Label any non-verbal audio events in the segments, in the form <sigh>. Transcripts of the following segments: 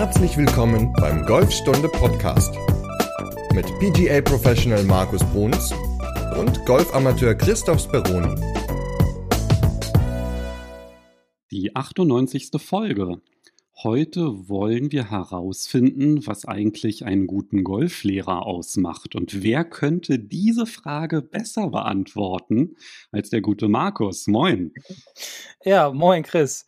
Herzlich willkommen beim Golfstunde Podcast mit PGA Professional Markus Bruns und Golfamateur Christoph Speroni. Die 98. Folge. Heute wollen wir herausfinden, was eigentlich einen guten Golflehrer ausmacht. Und wer könnte diese Frage besser beantworten als der gute Markus? Moin. Ja, moin Chris.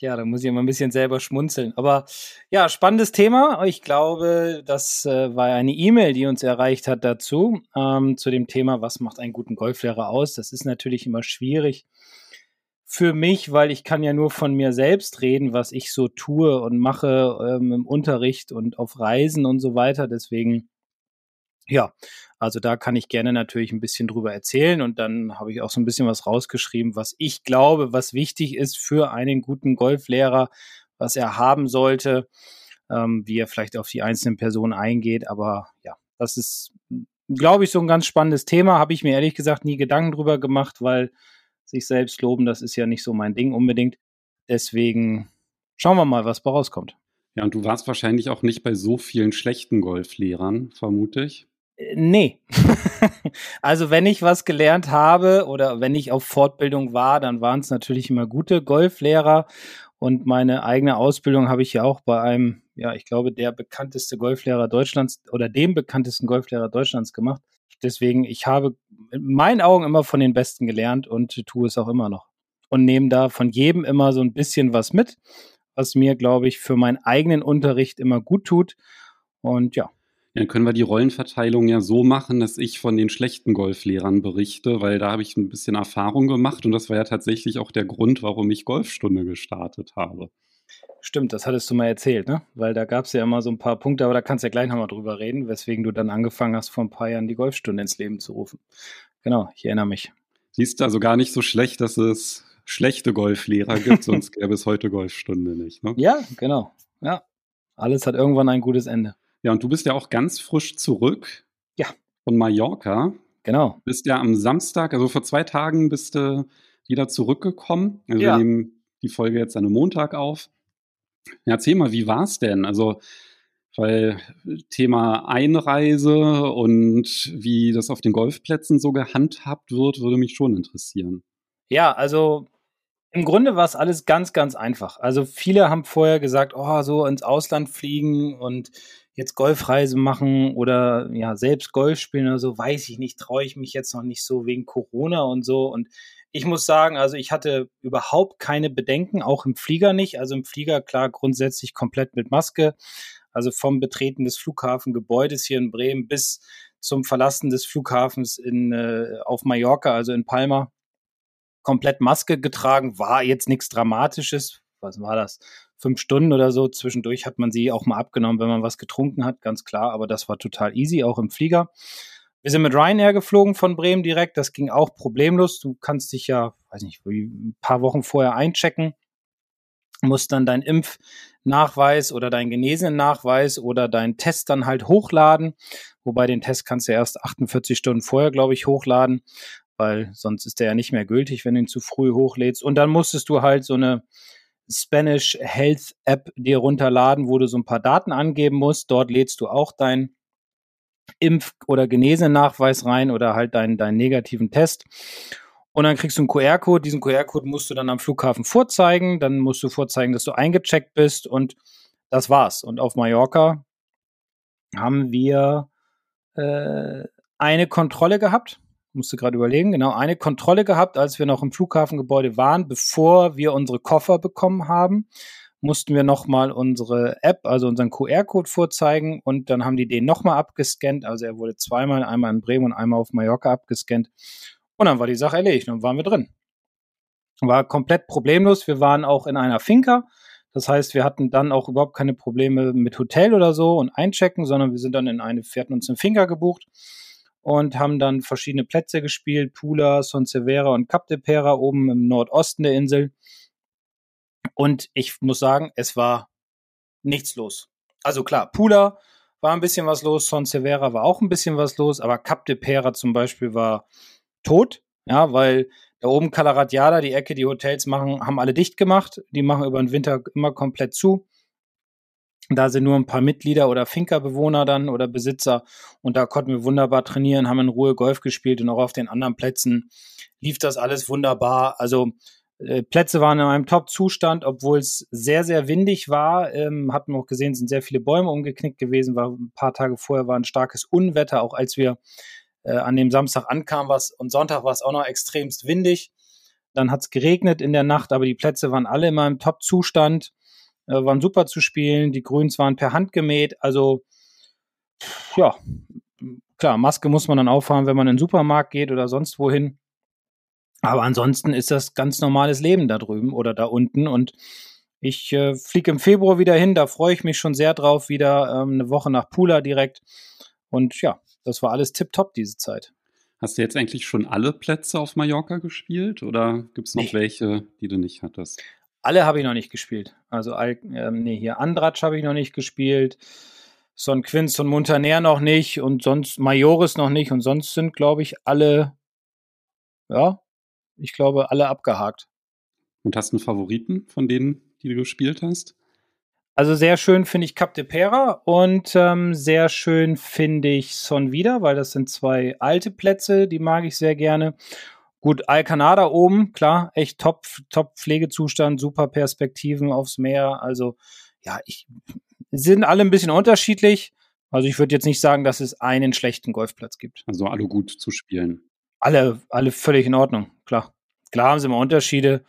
Ja, da muss ich immer ein bisschen selber schmunzeln. Aber ja, spannendes Thema. Ich glaube, das äh, war eine E-Mail, die uns erreicht hat dazu, ähm, zu dem Thema, was macht einen guten Golflehrer aus? Das ist natürlich immer schwierig für mich, weil ich kann ja nur von mir selbst reden, was ich so tue und mache ähm, im Unterricht und auf Reisen und so weiter. Deswegen, ja, also da kann ich gerne natürlich ein bisschen drüber erzählen und dann habe ich auch so ein bisschen was rausgeschrieben, was ich glaube, was wichtig ist für einen guten Golflehrer, was er haben sollte, ähm, wie er vielleicht auf die einzelnen Personen eingeht. Aber ja, das ist, glaube ich, so ein ganz spannendes Thema. Habe ich mir ehrlich gesagt nie Gedanken drüber gemacht, weil sich selbst loben, das ist ja nicht so mein Ding unbedingt. Deswegen schauen wir mal, was bei rauskommt. Ja, und du warst wahrscheinlich auch nicht bei so vielen schlechten Golflehrern, vermute ich. Nee. <laughs> also wenn ich was gelernt habe oder wenn ich auf Fortbildung war, dann waren es natürlich immer gute Golflehrer. Und meine eigene Ausbildung habe ich ja auch bei einem, ja, ich glaube, der bekannteste Golflehrer Deutschlands oder dem bekanntesten Golflehrer Deutschlands gemacht. Deswegen, ich habe in meinen Augen immer von den Besten gelernt und tue es auch immer noch. Und nehme da von jedem immer so ein bisschen was mit, was mir, glaube ich, für meinen eigenen Unterricht immer gut tut. Und ja, dann können wir die Rollenverteilung ja so machen, dass ich von den schlechten Golflehrern berichte, weil da habe ich ein bisschen Erfahrung gemacht und das war ja tatsächlich auch der Grund, warum ich Golfstunde gestartet habe. Stimmt, das hattest du mal erzählt, ne? Weil da gab es ja immer so ein paar Punkte, aber da kannst du ja gleich nochmal drüber reden, weswegen du dann angefangen hast, vor ein paar Jahren die Golfstunde ins Leben zu rufen. Genau, ich erinnere mich. Siehst du also gar nicht so schlecht, dass es schlechte Golflehrer gibt, <laughs> sonst gäbe es heute Golfstunde nicht. Ne? Ja, genau. Ja. Alles hat irgendwann ein gutes Ende. Ja, und du bist ja auch ganz frisch zurück. Ja. Von Mallorca. Genau. Bist ja am Samstag, also vor zwei Tagen, bist du wieder zurückgekommen. Also ja. wir nehmen die Folge jetzt an einem Montag auf. Ja, erzähl mal, wie war es denn? Also, weil Thema Einreise und wie das auf den Golfplätzen so gehandhabt wird, würde mich schon interessieren. Ja, also im Grunde war es alles ganz, ganz einfach. Also viele haben vorher gesagt, oh, so ins Ausland fliegen und jetzt Golfreise machen oder ja, selbst Golf spielen oder so, weiß ich nicht, traue ich mich jetzt noch nicht so wegen Corona und so. Und ich muss sagen, also ich hatte überhaupt keine Bedenken, auch im Flieger nicht. Also im Flieger klar grundsätzlich komplett mit Maske. Also vom Betreten des Flughafengebäudes hier in Bremen bis zum Verlassen des Flughafens in, äh, auf Mallorca, also in Palma, komplett Maske getragen, war jetzt nichts Dramatisches. Was war das? Fünf Stunden oder so. Zwischendurch hat man sie auch mal abgenommen, wenn man was getrunken hat, ganz klar. Aber das war total easy, auch im Flieger. Wir sind mit Ryanair geflogen von Bremen direkt. Das ging auch problemlos. Du kannst dich ja, weiß nicht, ein paar Wochen vorher einchecken, musst dann deinen Impfnachweis oder deinen Genesenen-Nachweis oder deinen Test dann halt hochladen. Wobei den Test kannst du erst 48 Stunden vorher, glaube ich, hochladen, weil sonst ist der ja nicht mehr gültig, wenn du ihn zu früh hochlädst. Und dann musstest du halt so eine Spanish Health App dir runterladen, wo du so ein paar Daten angeben musst. Dort lädst du auch deinen Impf- oder Genesenachweis rein oder halt deinen, deinen negativen Test. Und dann kriegst du einen QR-Code. Diesen QR-Code musst du dann am Flughafen vorzeigen. Dann musst du vorzeigen, dass du eingecheckt bist und das war's. Und auf Mallorca haben wir äh, eine Kontrolle gehabt musste gerade überlegen, genau, eine Kontrolle gehabt, als wir noch im Flughafengebäude waren, bevor wir unsere Koffer bekommen haben, mussten wir nochmal unsere App, also unseren QR-Code vorzeigen und dann haben die den nochmal abgescannt. Also er wurde zweimal, einmal in Bremen und einmal auf Mallorca abgescannt. Und dann war die Sache erledigt und waren wir drin. War komplett problemlos. Wir waren auch in einer Finca. Das heißt, wir hatten dann auch überhaupt keine Probleme mit Hotel oder so und Einchecken, sondern wir sind dann in eine, wir hatten uns eine Finca gebucht und haben dann verschiedene Plätze gespielt, Pula, Sonsevera und Cap de Pera oben im Nordosten der Insel. Und ich muss sagen, es war nichts los. Also klar, Pula war ein bisschen was los, Sonsevera war auch ein bisschen was los, aber Cap de Pera zum Beispiel war tot, ja, weil da oben Calaratiada, die Ecke, die Hotels machen, haben alle dicht gemacht. Die machen über den Winter immer komplett zu. Da sind nur ein paar Mitglieder oder Finkerbewohner dann oder Besitzer und da konnten wir wunderbar trainieren, haben in Ruhe Golf gespielt und auch auf den anderen Plätzen lief das alles wunderbar. Also äh, Plätze waren in einem Top-Zustand, obwohl es sehr, sehr windig war. Ähm, hatten wir auch gesehen, sind sehr viele Bäume umgeknickt gewesen. War ein paar Tage vorher war ein starkes Unwetter, auch als wir äh, an dem Samstag ankamen was, und Sonntag war es auch noch extremst windig. Dann hat es geregnet in der Nacht, aber die Plätze waren alle immer im Top-Zustand, äh, waren super zu spielen. Die Grüns waren per Hand gemäht. Also ja, klar, Maske muss man dann auffahren, wenn man in den Supermarkt geht oder sonst wohin. Aber ansonsten ist das ganz normales Leben da drüben oder da unten. Und ich äh, fliege im Februar wieder hin, da freue ich mich schon sehr drauf, wieder ähm, eine Woche nach Pula direkt. Und ja, das war alles tipptopp diese Zeit. Hast du jetzt eigentlich schon alle Plätze auf Mallorca gespielt oder gibt es noch nee. welche, die du nicht hattest? Alle habe ich noch nicht gespielt. Also, ähm, nee, hier Andratsch habe ich noch nicht gespielt. Son Quinz und Montaner noch nicht und sonst Majoris noch nicht und sonst sind, glaube ich, alle, ja, ich glaube, alle abgehakt. Und hast du einen Favoriten von denen, die du gespielt hast? Also sehr schön finde ich Cap de Pera und ähm, sehr schön finde ich Son Vida, weil das sind zwei alte Plätze, die mag ich sehr gerne. Gut, Alcanada oben, klar, echt top, top Pflegezustand, super Perspektiven aufs Meer. Also ja, ich sind alle ein bisschen unterschiedlich. Also ich würde jetzt nicht sagen, dass es einen schlechten Golfplatz gibt. Also alle gut zu spielen. Alle, alle völlig in Ordnung, klar. Klar haben sie immer Unterschiede.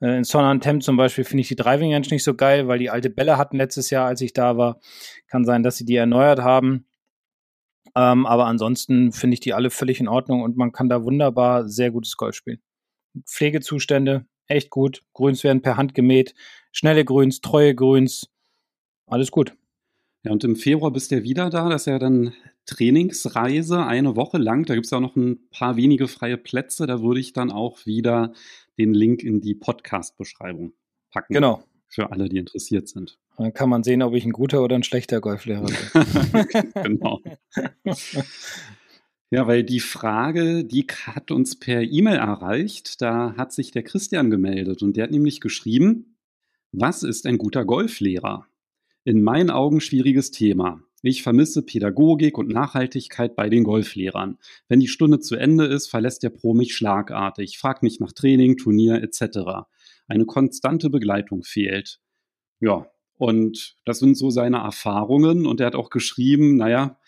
Äh, in Sonantem zum Beispiel finde ich die Driving Range nicht so geil, weil die alte Bälle hatten letztes Jahr, als ich da war. Kann sein, dass sie die erneuert haben. Ähm, aber ansonsten finde ich die alle völlig in Ordnung und man kann da wunderbar sehr gutes Golf spielen. Pflegezustände, echt gut. Grüns werden per Hand gemäht. Schnelle Grüns, treue Grüns. Alles gut. Ja, und im Februar bist du ja wieder da. Das ist ja dann Trainingsreise, eine Woche lang. Da gibt es ja auch noch ein paar wenige freie Plätze. Da würde ich dann auch wieder den Link in die Podcast-Beschreibung packen. Genau. Für alle, die interessiert sind. Dann kann man sehen, ob ich ein guter oder ein schlechter Golflehrer bin. <laughs> genau. Ja, weil die Frage, die hat uns per E-Mail erreicht. Da hat sich der Christian gemeldet und der hat nämlich geschrieben, was ist ein guter Golflehrer? In meinen Augen schwieriges Thema. Ich vermisse Pädagogik und Nachhaltigkeit bei den Golflehrern. Wenn die Stunde zu Ende ist, verlässt der Pro mich schlagartig, fragt mich nach Training, Turnier etc. Eine konstante Begleitung fehlt. Ja, und das sind so seine Erfahrungen. Und er hat auch geschrieben, naja,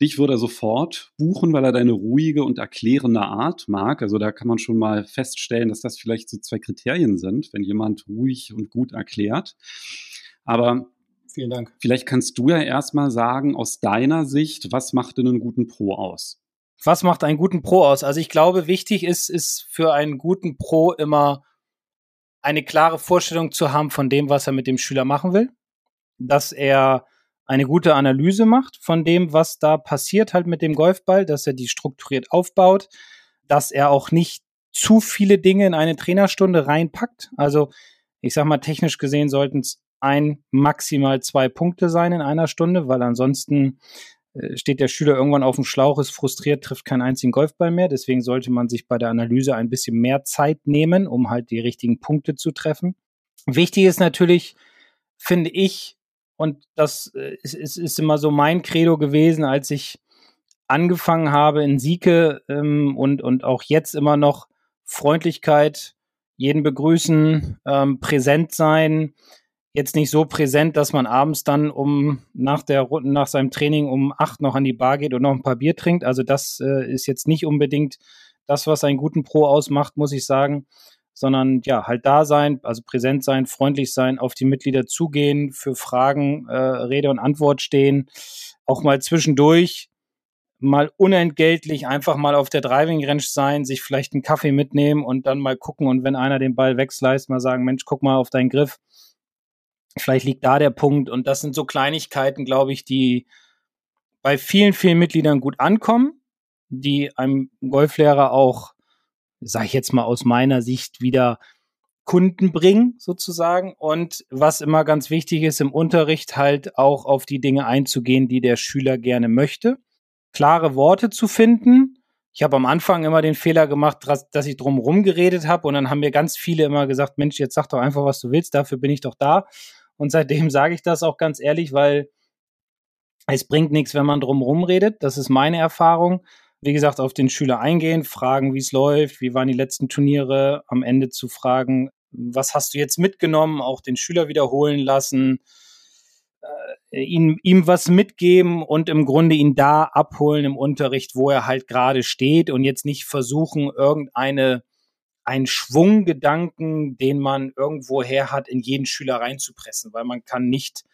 dich würde er sofort buchen, weil er deine ruhige und erklärende Art mag. Also da kann man schon mal feststellen, dass das vielleicht so zwei Kriterien sind, wenn jemand ruhig und gut erklärt. Aber Vielen Dank. Vielleicht kannst du ja erstmal sagen, aus deiner Sicht, was macht denn einen guten Pro aus? Was macht einen guten Pro aus? Also ich glaube, wichtig ist, ist für einen guten Pro immer eine klare Vorstellung zu haben von dem, was er mit dem Schüler machen will. Dass er eine gute Analyse macht von dem, was da passiert halt mit dem Golfball, dass er die strukturiert aufbaut, dass er auch nicht zu viele Dinge in eine Trainerstunde reinpackt. Also ich sag mal, technisch gesehen sollten es ein, maximal zwei Punkte sein in einer Stunde, weil ansonsten steht der Schüler irgendwann auf dem Schlauch, ist frustriert, trifft keinen einzigen Golfball mehr. Deswegen sollte man sich bei der Analyse ein bisschen mehr Zeit nehmen, um halt die richtigen Punkte zu treffen. Wichtig ist natürlich, finde ich, und das äh, ist, ist, ist immer so mein Credo gewesen, als ich angefangen habe in Sieke ähm, und, und auch jetzt immer noch Freundlichkeit, jeden begrüßen, ähm, präsent sein, jetzt nicht so präsent, dass man abends dann um nach der nach seinem Training um acht noch an die Bar geht und noch ein paar Bier trinkt. Also das äh, ist jetzt nicht unbedingt das, was einen guten Pro ausmacht, muss ich sagen, sondern ja halt da sein, also präsent sein, freundlich sein, auf die Mitglieder zugehen, für Fragen äh, Rede und Antwort stehen, auch mal zwischendurch mal unentgeltlich einfach mal auf der Driving Range sein, sich vielleicht einen Kaffee mitnehmen und dann mal gucken und wenn einer den Ball wegslice, mal sagen, Mensch, guck mal auf deinen Griff Vielleicht liegt da der Punkt. Und das sind so Kleinigkeiten, glaube ich, die bei vielen, vielen Mitgliedern gut ankommen, die einem Golflehrer auch, sage ich jetzt mal aus meiner Sicht, wieder Kunden bringen, sozusagen. Und was immer ganz wichtig ist, im Unterricht halt auch auf die Dinge einzugehen, die der Schüler gerne möchte. Klare Worte zu finden. Ich habe am Anfang immer den Fehler gemacht, dass ich drum geredet habe und dann haben mir ganz viele immer gesagt, Mensch, jetzt sag doch einfach, was du willst, dafür bin ich doch da. Und seitdem <laughs> sage ich das auch ganz ehrlich, weil es bringt nichts, wenn man drumherum redet. Das ist meine Erfahrung. Wie gesagt, auf den Schüler eingehen, fragen, wie es läuft, wie waren die letzten Turniere, am Ende zu fragen, was hast du jetzt mitgenommen, auch den Schüler wiederholen lassen, äh, ihm, ihm was mitgeben und im Grunde ihn da abholen im Unterricht, wo er halt gerade steht und jetzt nicht versuchen, irgendeine einen Schwunggedanken, den man irgendwo her hat, in jeden Schüler reinzupressen, weil man kann nicht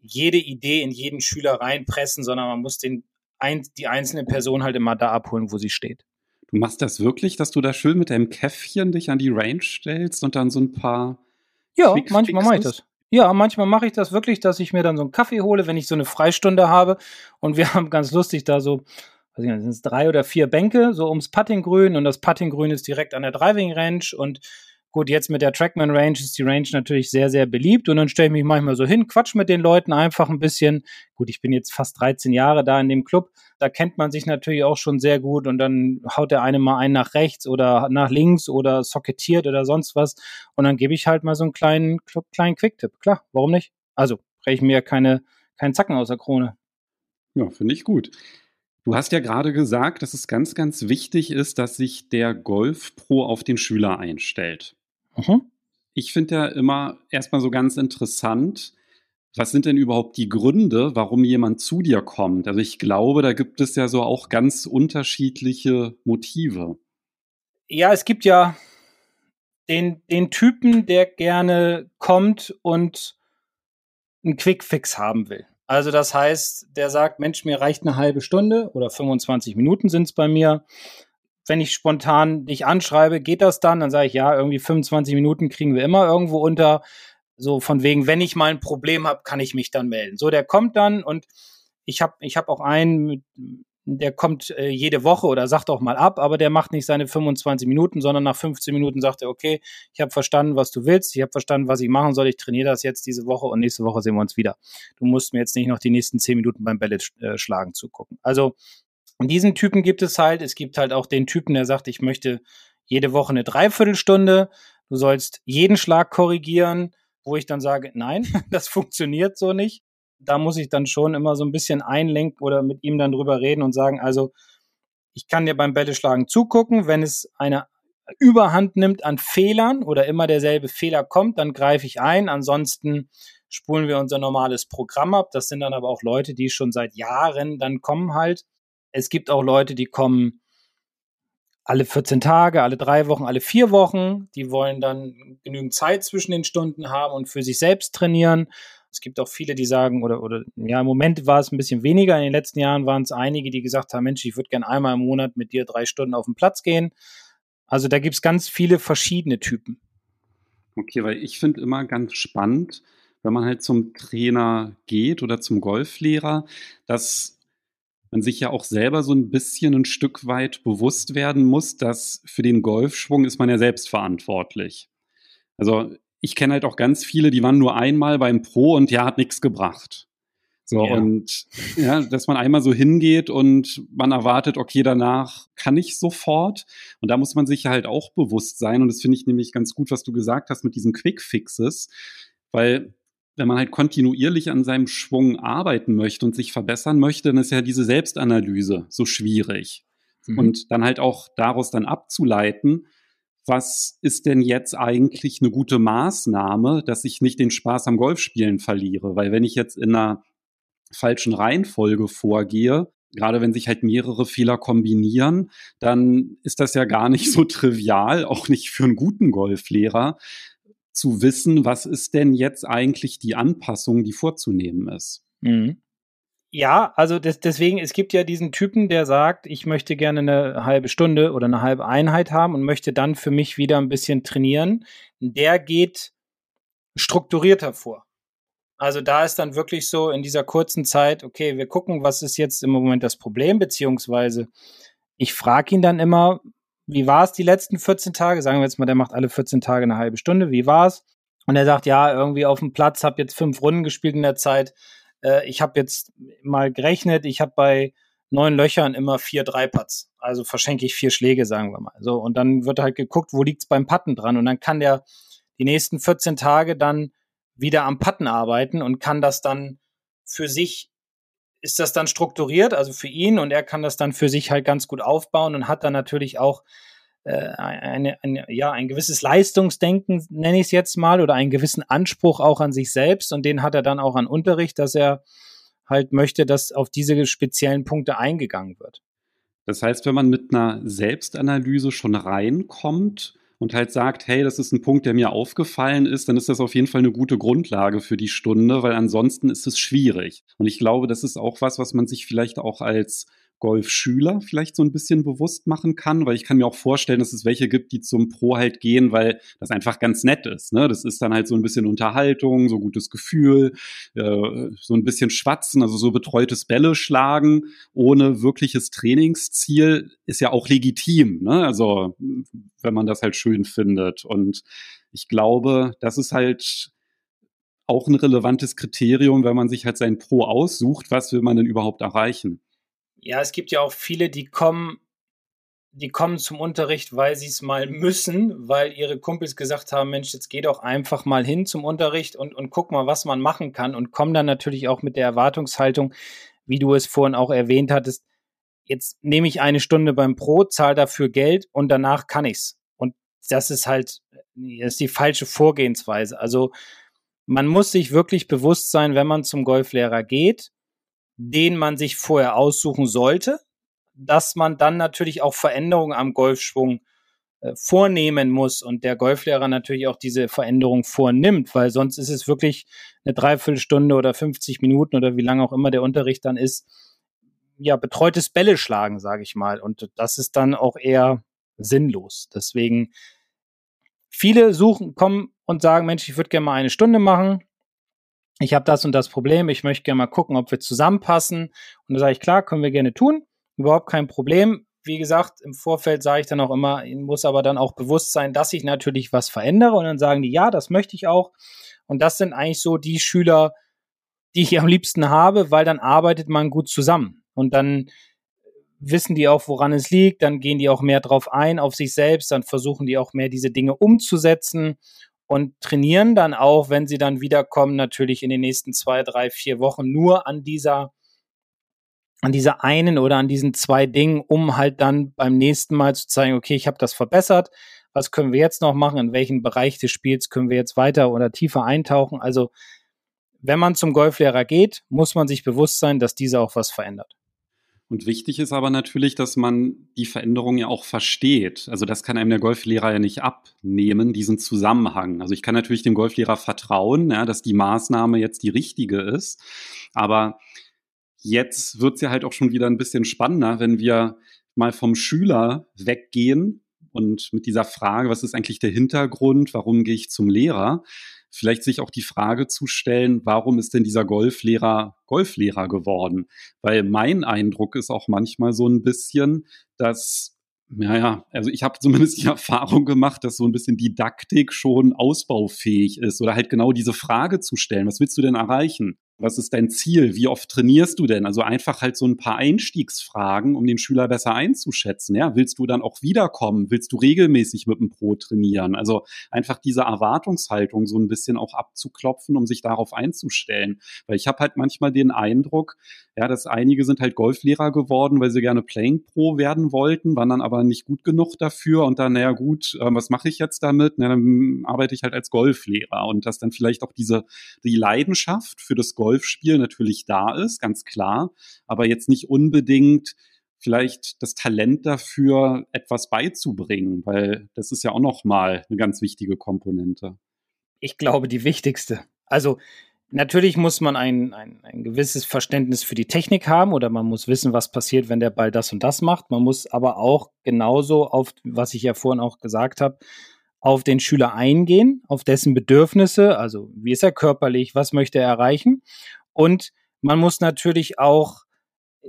jede Idee in jeden Schüler reinpressen, sondern man muss den, ein, die einzelne Person halt immer da abholen, wo sie steht. Du machst das wirklich, dass du da schön mit deinem Käffchen dich an die Range stellst und dann so ein paar. Ja, manchmal mache ich das. Ja, manchmal mache ich das wirklich, dass ich mir dann so einen Kaffee hole, wenn ich so eine Freistunde habe. Und wir <laughs> haben ganz lustig da so weiß ich nicht, sind es drei oder vier Bänke, so ums Puttinggrün und das Puttinggrün ist direkt an der Driving Range und gut, jetzt mit der Trackman Range ist die Range natürlich sehr, sehr beliebt und dann stelle ich mich manchmal so hin, quatsch mit den Leuten einfach ein bisschen. Gut, ich bin jetzt fast 13 Jahre da in dem Club, da kennt man sich natürlich auch schon sehr gut und dann haut der eine mal einen nach rechts oder nach links oder socketiert oder sonst was und dann gebe ich halt mal so einen kleinen, kleinen Quick-Tipp. Klar, warum nicht? Also, breche ich mir keine, keinen Zacken aus der Krone. Ja, finde ich gut. Du hast ja gerade gesagt, dass es ganz, ganz wichtig ist, dass sich der Golf Pro auf den Schüler einstellt. Mhm. Ich finde ja immer erstmal so ganz interessant, was sind denn überhaupt die Gründe, warum jemand zu dir kommt? Also ich glaube, da gibt es ja so auch ganz unterschiedliche Motive. Ja, es gibt ja den, den Typen, der gerne kommt und einen Quickfix haben will. Also das heißt, der sagt, Mensch, mir reicht eine halbe Stunde oder 25 Minuten sind es bei mir. Wenn ich spontan dich anschreibe, geht das dann? Dann sage ich, ja, irgendwie 25 Minuten kriegen wir immer irgendwo unter. So von wegen, wenn ich mal ein Problem habe, kann ich mich dann melden. So, der kommt dann und ich habe ich hab auch einen, der kommt äh, jede Woche oder sagt auch mal ab, aber der macht nicht seine 25 Minuten, sondern nach 15 Minuten sagt er, okay, ich habe verstanden, was du willst, ich habe verstanden, was ich machen soll, ich trainiere das jetzt diese Woche und nächste Woche sehen wir uns wieder. Du musst mir jetzt nicht noch die nächsten 10 Minuten beim Bälle äh, schlagen zugucken. Also diesen Typen gibt es halt. Es gibt halt auch den Typen, der sagt, ich möchte jede Woche eine Dreiviertelstunde, du sollst jeden Schlag korrigieren, wo ich dann sage, nein, <laughs> das funktioniert so nicht da muss ich dann schon immer so ein bisschen einlenken oder mit ihm dann drüber reden und sagen, also ich kann dir beim Bälleschlagen zugucken, wenn es eine Überhand nimmt an Fehlern oder immer derselbe Fehler kommt, dann greife ich ein. Ansonsten spulen wir unser normales Programm ab. Das sind dann aber auch Leute, die schon seit Jahren dann kommen halt. Es gibt auch Leute, die kommen alle 14 Tage, alle drei Wochen, alle vier Wochen. Die wollen dann genügend Zeit zwischen den Stunden haben und für sich selbst trainieren. Es gibt auch viele, die sagen, oder, oder ja, im Moment war es ein bisschen weniger. In den letzten Jahren waren es einige, die gesagt haben, Mensch, ich würde gerne einmal im Monat mit dir drei Stunden auf den Platz gehen. Also da gibt es ganz viele verschiedene Typen. Okay, weil ich finde immer ganz spannend, wenn man halt zum Trainer geht oder zum Golflehrer, dass man sich ja auch selber so ein bisschen ein Stück weit bewusst werden muss, dass für den Golfschwung ist man ja selbst verantwortlich. Also ich kenne halt auch ganz viele, die waren nur einmal beim Pro und ja, hat nichts gebracht. So, ja. und ja, dass man einmal so hingeht und man erwartet, okay, danach kann ich sofort. Und da muss man sich halt auch bewusst sein. Und das finde ich nämlich ganz gut, was du gesagt hast mit diesen Quick Fixes. Weil wenn man halt kontinuierlich an seinem Schwung arbeiten möchte und sich verbessern möchte, dann ist ja diese Selbstanalyse so schwierig. Mhm. Und dann halt auch daraus dann abzuleiten, was ist denn jetzt eigentlich eine gute Maßnahme, dass ich nicht den Spaß am Golfspielen verliere? Weil wenn ich jetzt in einer falschen Reihenfolge vorgehe, gerade wenn sich halt mehrere Fehler kombinieren, dann ist das ja gar nicht so <laughs> trivial, auch nicht für einen guten Golflehrer, zu wissen, was ist denn jetzt eigentlich die Anpassung, die vorzunehmen ist. Mhm. Ja, also des, deswegen, es gibt ja diesen Typen, der sagt, ich möchte gerne eine halbe Stunde oder eine halbe Einheit haben und möchte dann für mich wieder ein bisschen trainieren. Der geht strukturierter vor. Also da ist dann wirklich so in dieser kurzen Zeit, okay, wir gucken, was ist jetzt im Moment das Problem, beziehungsweise ich frage ihn dann immer, wie war es die letzten 14 Tage? Sagen wir jetzt mal, der macht alle 14 Tage eine halbe Stunde, wie war es? Und er sagt, ja, irgendwie auf dem Platz, habe jetzt fünf Runden gespielt in der Zeit, äh, ich habe jetzt mal gerechnet, ich habe bei neun Löchern immer vier Dreiputts. Also verschenke ich vier Schläge, sagen wir mal. So, und dann wird halt geguckt, wo liegt's beim Patten dran. Und dann kann der die nächsten 14 Tage dann wieder am Patten arbeiten und kann das dann für sich, ist das dann strukturiert, also für ihn und er kann das dann für sich halt ganz gut aufbauen und hat dann natürlich auch eine, eine, ja, ein gewisses Leistungsdenken, nenne ich es jetzt mal, oder einen gewissen Anspruch auch an sich selbst und den hat er dann auch an Unterricht, dass er halt möchte, dass auf diese speziellen Punkte eingegangen wird. Das heißt, wenn man mit einer Selbstanalyse schon reinkommt und halt sagt, hey, das ist ein Punkt, der mir aufgefallen ist, dann ist das auf jeden Fall eine gute Grundlage für die Stunde, weil ansonsten ist es schwierig. Und ich glaube, das ist auch was, was man sich vielleicht auch als Golfschüler vielleicht so ein bisschen bewusst machen kann, weil ich kann mir auch vorstellen, dass es welche gibt, die zum Pro halt gehen, weil das einfach ganz nett ist. Ne? Das ist dann halt so ein bisschen Unterhaltung, so gutes Gefühl, äh, so ein bisschen Schwatzen, also so betreutes Bälle schlagen ohne wirkliches Trainingsziel ist ja auch legitim. Ne? Also wenn man das halt schön findet. Und ich glaube, das ist halt auch ein relevantes Kriterium, wenn man sich halt sein Pro aussucht, was will man denn überhaupt erreichen? Ja, es gibt ja auch viele, die kommen, die kommen zum Unterricht, weil sie es mal müssen, weil ihre Kumpels gesagt haben, Mensch, jetzt geh doch einfach mal hin zum Unterricht und, und guck mal, was man machen kann und kommen dann natürlich auch mit der Erwartungshaltung, wie du es vorhin auch erwähnt hattest, jetzt nehme ich eine Stunde beim Pro, zahle dafür Geld und danach kann ich's. Und das ist halt, das ist die falsche Vorgehensweise. Also man muss sich wirklich bewusst sein, wenn man zum Golflehrer geht, den man sich vorher aussuchen sollte, dass man dann natürlich auch Veränderungen am Golfschwung äh, vornehmen muss und der Golflehrer natürlich auch diese Veränderung vornimmt, weil sonst ist es wirklich eine Dreiviertelstunde oder 50 Minuten oder wie lange auch immer der Unterricht dann ist, ja, betreutes Bälle schlagen, sage ich mal. Und das ist dann auch eher sinnlos. Deswegen viele suchen, kommen und sagen, Mensch, ich würde gerne mal eine Stunde machen ich habe das und das Problem, ich möchte gerne mal gucken, ob wir zusammenpassen. Und da sage ich, klar, können wir gerne tun, überhaupt kein Problem. Wie gesagt, im Vorfeld sage ich dann auch immer, muss aber dann auch bewusst sein, dass ich natürlich was verändere. Und dann sagen die, ja, das möchte ich auch. Und das sind eigentlich so die Schüler, die ich am liebsten habe, weil dann arbeitet man gut zusammen. Und dann wissen die auch, woran es liegt, dann gehen die auch mehr drauf ein, auf sich selbst, dann versuchen die auch mehr diese Dinge umzusetzen und trainieren dann auch, wenn sie dann wiederkommen, natürlich in den nächsten zwei, drei, vier Wochen nur an dieser an dieser einen oder an diesen zwei Dingen, um halt dann beim nächsten Mal zu zeigen, okay, ich habe das verbessert, was können wir jetzt noch machen, in welchen Bereich des Spiels können wir jetzt weiter oder tiefer eintauchen. Also wenn man zum Golflehrer geht, muss man sich bewusst sein, dass dieser auch was verändert. Und wichtig ist aber natürlich, dass man die Veränderung ja auch versteht. Also das kann einem der Golflehrer ja nicht abnehmen, diesen Zusammenhang. Also ich kann natürlich dem Golflehrer vertrauen, ja, dass die Maßnahme jetzt die richtige ist. Aber jetzt wird es ja halt auch schon wieder ein bisschen spannender, wenn wir mal vom Schüler weggehen und mit dieser Frage, was ist eigentlich der Hintergrund, warum gehe ich zum Lehrer, vielleicht sich auch die Frage zu stellen, warum ist denn dieser Golflehrer Golflehrer geworden? Weil mein Eindruck ist auch manchmal so ein bisschen, dass naja, also ich habe zumindest die <laughs> Erfahrung gemacht, dass so ein bisschen Didaktik schon ausbaufähig ist oder halt genau diese Frage zu stellen, was willst du denn erreichen? Was ist dein Ziel? Wie oft trainierst du denn? Also einfach halt so ein paar Einstiegsfragen, um den Schüler besser einzuschätzen. Ja, willst du dann auch wiederkommen? Willst du regelmäßig mit dem Pro trainieren? Also einfach diese Erwartungshaltung so ein bisschen auch abzuklopfen, um sich darauf einzustellen. Weil ich habe halt manchmal den Eindruck, ja, dass einige sind halt Golflehrer geworden, weil sie gerne Playing Pro werden wollten, waren dann aber nicht gut genug dafür und dann, naja gut, äh, was mache ich jetzt damit? Na, dann arbeite ich halt als Golflehrer und dass dann vielleicht auch diese die Leidenschaft für das Golf Golfspiel natürlich da ist, ganz klar, aber jetzt nicht unbedingt vielleicht das Talent dafür, etwas beizubringen, weil das ist ja auch nochmal eine ganz wichtige Komponente. Ich glaube, die wichtigste. Also natürlich muss man ein, ein, ein gewisses Verständnis für die Technik haben oder man muss wissen, was passiert, wenn der Ball das und das macht. Man muss aber auch genauso auf, was ich ja vorhin auch gesagt habe, auf den Schüler eingehen, auf dessen Bedürfnisse, also wie ist er körperlich, was möchte er erreichen. Und man muss natürlich auch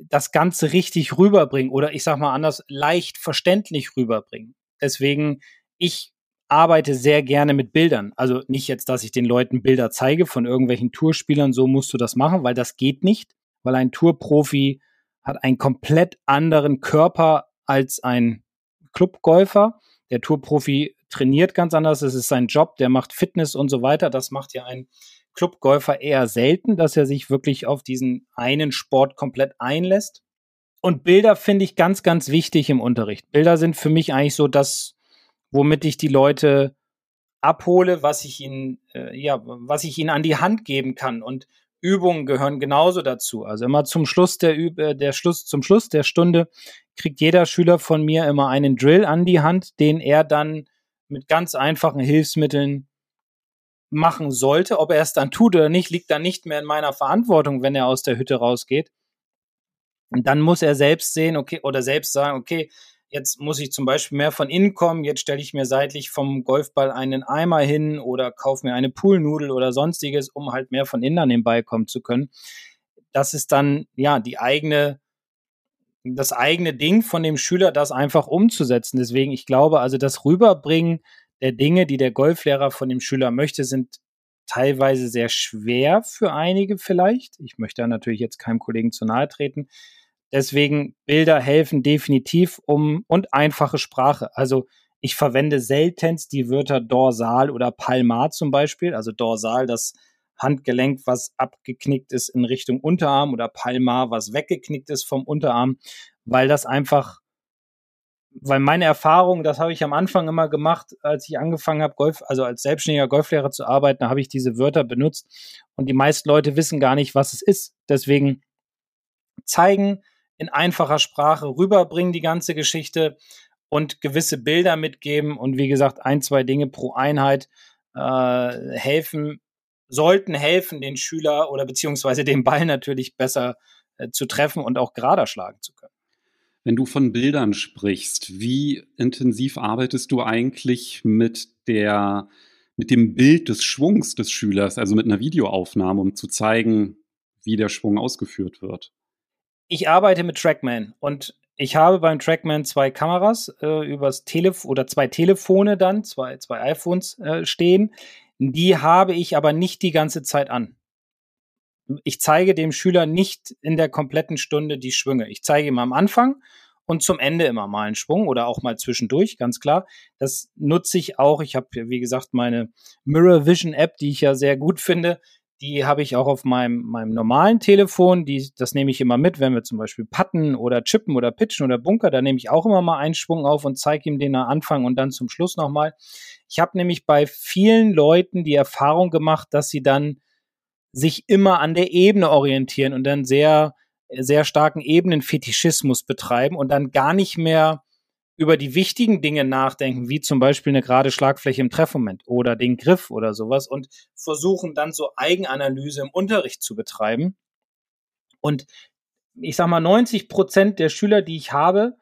das Ganze richtig rüberbringen oder ich sag mal anders, leicht verständlich rüberbringen. Deswegen, ich arbeite sehr gerne mit Bildern. Also nicht jetzt, dass ich den Leuten Bilder zeige von irgendwelchen Tourspielern, so musst du das machen, weil das geht nicht, weil ein Tourprofi hat einen komplett anderen Körper als ein Clubgolfer. Der Tourprofi trainiert ganz anders, es ist sein Job, der macht Fitness und so weiter. Das macht ja ein Clubgolfer eher selten, dass er sich wirklich auf diesen einen Sport komplett einlässt. Und Bilder finde ich ganz, ganz wichtig im Unterricht. Bilder sind für mich eigentlich so das, womit ich die Leute abhole, was ich ihnen, äh, ja, was ich ihnen an die Hand geben kann. Und Übungen gehören genauso dazu. Also immer zum Schluss der, Üb äh, der Schluss, zum Schluss der Stunde kriegt jeder Schüler von mir immer einen Drill an die Hand, den er dann mit ganz einfachen Hilfsmitteln machen sollte. Ob er es dann tut oder nicht, liegt dann nicht mehr in meiner Verantwortung, wenn er aus der Hütte rausgeht. Und dann muss er selbst sehen, okay, oder selbst sagen, okay, jetzt muss ich zum Beispiel mehr von innen kommen, jetzt stelle ich mir seitlich vom Golfball einen Eimer hin oder kaufe mir eine Poolnudel oder sonstiges, um halt mehr von innen an den Ball kommen zu können. Das ist dann, ja, die eigene, das eigene Ding von dem Schüler, das einfach umzusetzen. Deswegen, ich glaube, also das Rüberbringen der Dinge, die der Golflehrer von dem Schüler möchte, sind teilweise sehr schwer für einige vielleicht. Ich möchte da natürlich jetzt keinem Kollegen zu nahe treten. Deswegen Bilder helfen definitiv um und einfache Sprache. Also ich verwende seltenst die Wörter dorsal oder palmar zum Beispiel. Also dorsal, das Handgelenk, was abgeknickt ist in Richtung Unterarm oder palmar, was weggeknickt ist vom Unterarm, weil das einfach, weil meine Erfahrung, das habe ich am Anfang immer gemacht, als ich angefangen habe, Golf, also als selbstständiger Golflehrer zu arbeiten, habe ich diese Wörter benutzt und die meisten Leute wissen gar nicht, was es ist. Deswegen zeigen, in einfacher Sprache rüberbringen, die ganze Geschichte und gewisse Bilder mitgeben und wie gesagt, ein, zwei Dinge pro Einheit äh, helfen, sollten helfen, den Schüler oder beziehungsweise den Ball natürlich besser äh, zu treffen und auch gerader schlagen zu können. Wenn du von Bildern sprichst, wie intensiv arbeitest du eigentlich mit der, mit dem Bild des Schwungs des Schülers, also mit einer Videoaufnahme, um zu zeigen, wie der Schwung ausgeführt wird? ich arbeite mit Trackman und ich habe beim Trackman zwei Kameras äh, übers Telefon oder zwei Telefone dann, zwei, zwei iPhones äh, stehen. Die habe ich aber nicht die ganze Zeit an. Ich zeige dem Schüler nicht in der kompletten Stunde die Schwünge. Ich zeige ihm am Anfang und zum Ende immer mal einen Schwung oder auch mal zwischendurch, ganz klar. Das nutze ich auch. Ich habe, wie gesagt, meine Mirror Vision App, die ich ja sehr gut finde. Die habe ich auch auf meinem, meinem normalen Telefon. Die, das nehme ich immer mit, wenn wir zum Beispiel putten oder chippen oder pitchen oder bunker. Da nehme ich auch immer mal einen Schwung auf und zeige ihm den am Anfang und dann zum Schluss nochmal. Ich habe nämlich bei vielen Leuten die Erfahrung gemacht, dass sie dann sich immer an der Ebene orientieren und dann sehr, sehr starken Ebenenfetischismus betreiben und dann gar nicht mehr über die wichtigen Dinge nachdenken, wie zum Beispiel eine gerade Schlagfläche im Treffmoment oder den Griff oder sowas und versuchen dann so Eigenanalyse im Unterricht zu betreiben. Und ich sag mal, 90 Prozent der Schüler, die ich habe,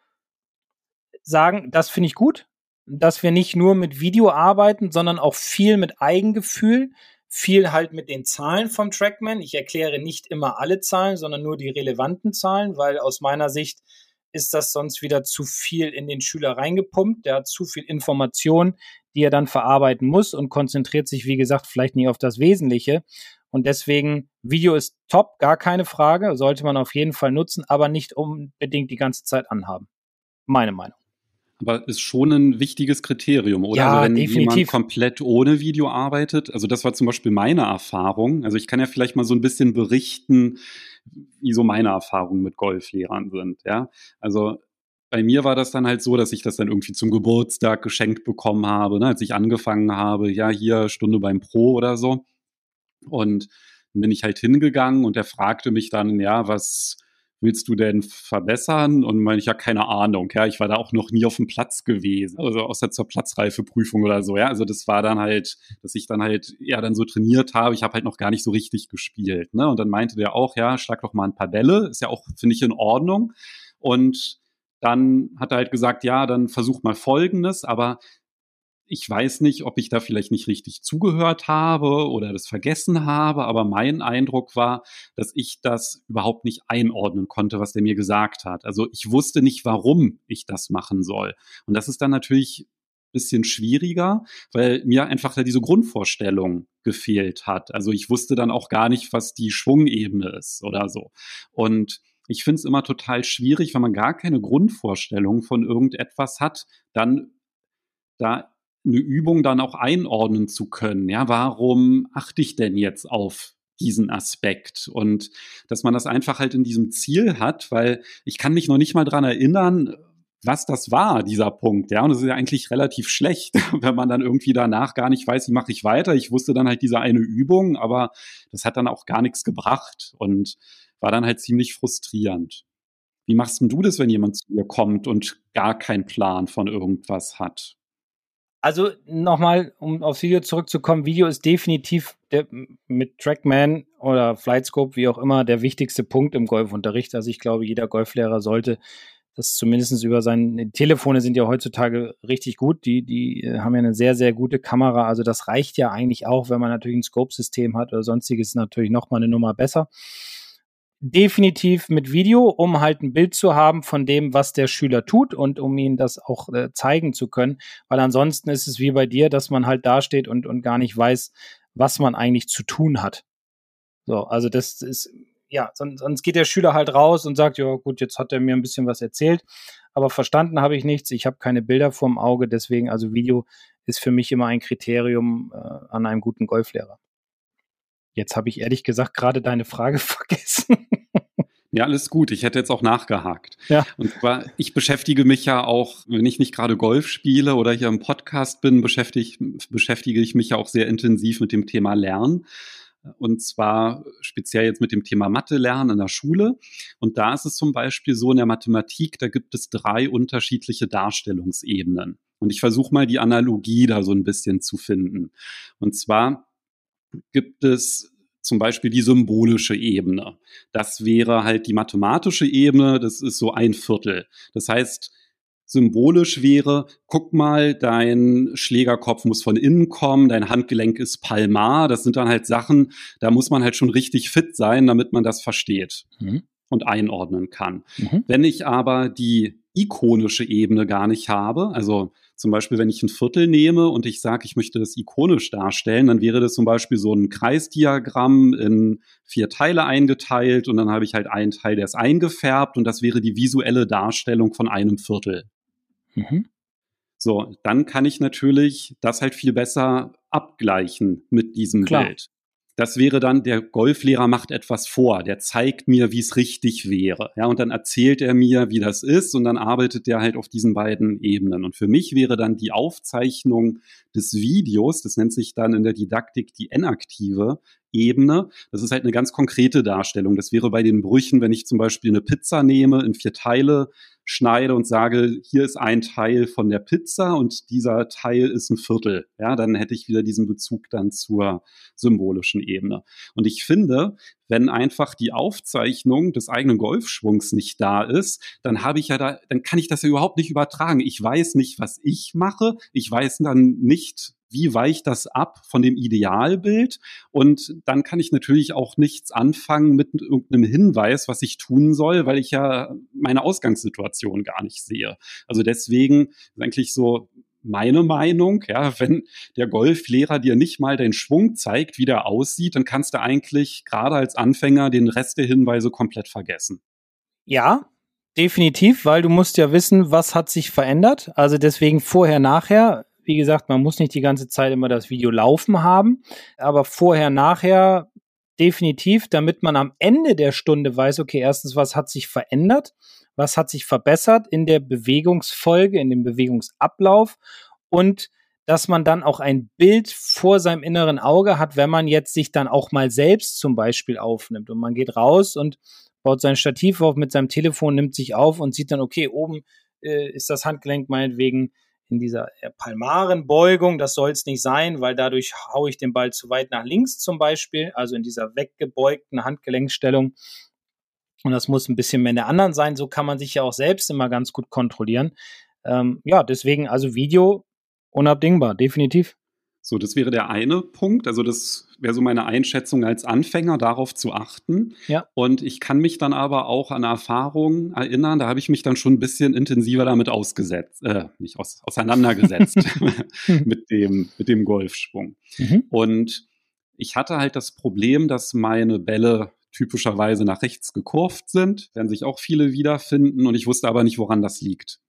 sagen, das finde ich gut, dass wir nicht nur mit Video arbeiten, sondern auch viel mit Eigengefühl, viel halt mit den Zahlen vom Trackman. Ich erkläre nicht immer alle Zahlen, sondern nur die relevanten Zahlen, weil aus meiner Sicht ist das sonst wieder zu viel in den Schüler reingepumpt. Der hat zu viel Information, die er dann verarbeiten muss und konzentriert sich, wie gesagt, vielleicht nicht auf das Wesentliche. Und deswegen, Video ist top, gar keine Frage, sollte man auf jeden Fall nutzen, aber nicht unbedingt die ganze Zeit anhaben. Meine Meinung. Aber ist schon ein wichtiges Kriterium, oder? Ja, also wenn definitiv. jemand komplett ohne Video arbeitet, also das war zum Beispiel meine Erfahrung. Also ich kann ja vielleicht mal so ein bisschen berichten, wie so meine Erfahrungen mit Golflehrern sind. Ja, also bei mir war das dann halt so, dass ich das dann irgendwie zum Geburtstag geschenkt bekommen habe, ne, als ich angefangen habe, ja, hier Stunde beim Pro oder so. Und bin ich halt hingegangen und er fragte mich dann, ja, was willst du denn verbessern? Und meine ich, ja, keine Ahnung, ja, ich war da auch noch nie auf dem Platz gewesen, also außer zur Platzreifeprüfung oder so, ja, also das war dann halt, dass ich dann halt, ja, dann so trainiert habe, ich habe halt noch gar nicht so richtig gespielt, ne, und dann meinte der auch, ja, schlag doch mal ein paar Bälle, ist ja auch, finde ich, in Ordnung. Und dann hat er halt gesagt, ja, dann versuch mal Folgendes, aber ich weiß nicht, ob ich da vielleicht nicht richtig zugehört habe oder das vergessen habe, aber mein Eindruck war, dass ich das überhaupt nicht einordnen konnte, was der mir gesagt hat. Also ich wusste nicht, warum ich das machen soll. Und das ist dann natürlich ein bisschen schwieriger, weil mir einfach da diese Grundvorstellung gefehlt hat. Also ich wusste dann auch gar nicht, was die Schwungebene ist oder so. Und ich finde es immer total schwierig, wenn man gar keine Grundvorstellung von irgendetwas hat, dann da eine Übung dann auch einordnen zu können. Ja, warum achte ich denn jetzt auf diesen Aspekt und dass man das einfach halt in diesem Ziel hat, weil ich kann mich noch nicht mal dran erinnern, was das war, dieser Punkt. Ja, und das ist ja eigentlich relativ schlecht, <laughs> wenn man dann irgendwie danach gar nicht weiß, wie mache ich weiter. Ich wusste dann halt diese eine Übung, aber das hat dann auch gar nichts gebracht und war dann halt ziemlich frustrierend. Wie machst denn du das, wenn jemand zu dir kommt und gar keinen Plan von irgendwas hat? Also nochmal, um aufs Video zurückzukommen, Video ist definitiv der, mit Trackman oder Flightscope, wie auch immer, der wichtigste Punkt im Golfunterricht. Also ich glaube, jeder Golflehrer sollte das zumindest über seine Telefone sind ja heutzutage richtig gut. Die, die äh, haben ja eine sehr, sehr gute Kamera. Also das reicht ja eigentlich auch, wenn man natürlich ein Scope-System hat oder sonstiges, natürlich nochmal eine Nummer besser definitiv mit Video, um halt ein Bild zu haben von dem, was der Schüler tut und um ihn das auch äh, zeigen zu können. Weil ansonsten ist es wie bei dir, dass man halt dasteht und, und gar nicht weiß, was man eigentlich zu tun hat. So, also das ist, ja, sonst, sonst geht der Schüler halt raus und sagt, ja gut, jetzt hat er mir ein bisschen was erzählt, aber verstanden habe ich nichts, ich habe keine Bilder vorm Auge, deswegen also Video ist für mich immer ein Kriterium äh, an einem guten Golflehrer. Jetzt habe ich ehrlich gesagt gerade deine Frage <laughs> vergessen. Ja, alles gut. Ich hätte jetzt auch nachgehakt. Ja. Und zwar, ich beschäftige mich ja auch, wenn ich nicht gerade Golf spiele oder hier im Podcast bin, beschäftige, beschäftige ich mich ja auch sehr intensiv mit dem Thema Lernen. Und zwar speziell jetzt mit dem Thema Mathe lernen in der Schule. Und da ist es zum Beispiel so in der Mathematik, da gibt es drei unterschiedliche Darstellungsebenen. Und ich versuche mal die Analogie da so ein bisschen zu finden. Und zwar gibt es zum Beispiel die symbolische Ebene. Das wäre halt die mathematische Ebene, das ist so ein Viertel. Das heißt, symbolisch wäre, guck mal, dein Schlägerkopf muss von innen kommen, dein Handgelenk ist palmar. Das sind dann halt Sachen, da muss man halt schon richtig fit sein, damit man das versteht mhm. und einordnen kann. Mhm. Wenn ich aber die ikonische Ebene gar nicht habe, also zum Beispiel, wenn ich ein Viertel nehme und ich sage, ich möchte das ikonisch darstellen, dann wäre das zum Beispiel so ein Kreisdiagramm in vier Teile eingeteilt und dann habe ich halt einen Teil, der ist eingefärbt und das wäre die visuelle Darstellung von einem Viertel. Mhm. So, dann kann ich natürlich das halt viel besser abgleichen mit diesem Klar. Bild. Das wäre dann, der Golflehrer macht etwas vor, der zeigt mir, wie es richtig wäre. Ja, und dann erzählt er mir, wie das ist, und dann arbeitet der halt auf diesen beiden Ebenen. Und für mich wäre dann die Aufzeichnung des Videos, das nennt sich dann in der Didaktik die enaktive Ebene. Das ist halt eine ganz konkrete Darstellung. Das wäre bei den Brüchen, wenn ich zum Beispiel eine Pizza nehme, in vier Teile schneide und sage, hier ist ein Teil von der Pizza und dieser Teil ist ein Viertel. Ja, dann hätte ich wieder diesen Bezug dann zur symbolischen Ebene. Und ich finde, wenn einfach die Aufzeichnung des eigenen Golfschwungs nicht da ist, dann habe ich ja da, dann kann ich das ja überhaupt nicht übertragen. Ich weiß nicht, was ich mache. Ich weiß dann nicht, wie weicht das ab von dem Idealbild? Und dann kann ich natürlich auch nichts anfangen mit irgendeinem Hinweis, was ich tun soll, weil ich ja meine Ausgangssituation gar nicht sehe. Also deswegen ist eigentlich so meine Meinung, ja, wenn der Golflehrer dir nicht mal den Schwung zeigt, wie der aussieht, dann kannst du eigentlich gerade als Anfänger den Rest der Hinweise komplett vergessen. Ja, definitiv, weil du musst ja wissen, was hat sich verändert. Also deswegen vorher, nachher wie gesagt, man muss nicht die ganze Zeit immer das Video laufen haben, aber vorher, nachher definitiv, damit man am Ende der Stunde weiß, okay, erstens, was hat sich verändert, was hat sich verbessert in der Bewegungsfolge, in dem Bewegungsablauf und dass man dann auch ein Bild vor seinem inneren Auge hat, wenn man jetzt sich dann auch mal selbst zum Beispiel aufnimmt und man geht raus und baut sein Stativ auf mit seinem Telefon, nimmt sich auf und sieht dann, okay, oben äh, ist das Handgelenk meinetwegen in dieser äh, Palmarenbeugung. Das soll es nicht sein, weil dadurch haue ich den Ball zu weit nach links zum Beispiel, also in dieser weggebeugten Handgelenkstellung. Und das muss ein bisschen mehr in der anderen sein. So kann man sich ja auch selbst immer ganz gut kontrollieren. Ähm, ja, deswegen also Video unabdingbar, definitiv. So, das wäre der eine Punkt. Also das wäre so meine Einschätzung als Anfänger, darauf zu achten. Ja. Und ich kann mich dann aber auch an Erfahrungen erinnern, da habe ich mich dann schon ein bisschen intensiver damit ausgesetzt, äh, nicht aus, auseinandergesetzt <laughs> <laughs> mit dem, mit dem Golfschwung. Mhm. Und ich hatte halt das Problem, dass meine Bälle typischerweise nach rechts gekurvt sind, werden sich auch viele wiederfinden und ich wusste aber nicht, woran das liegt.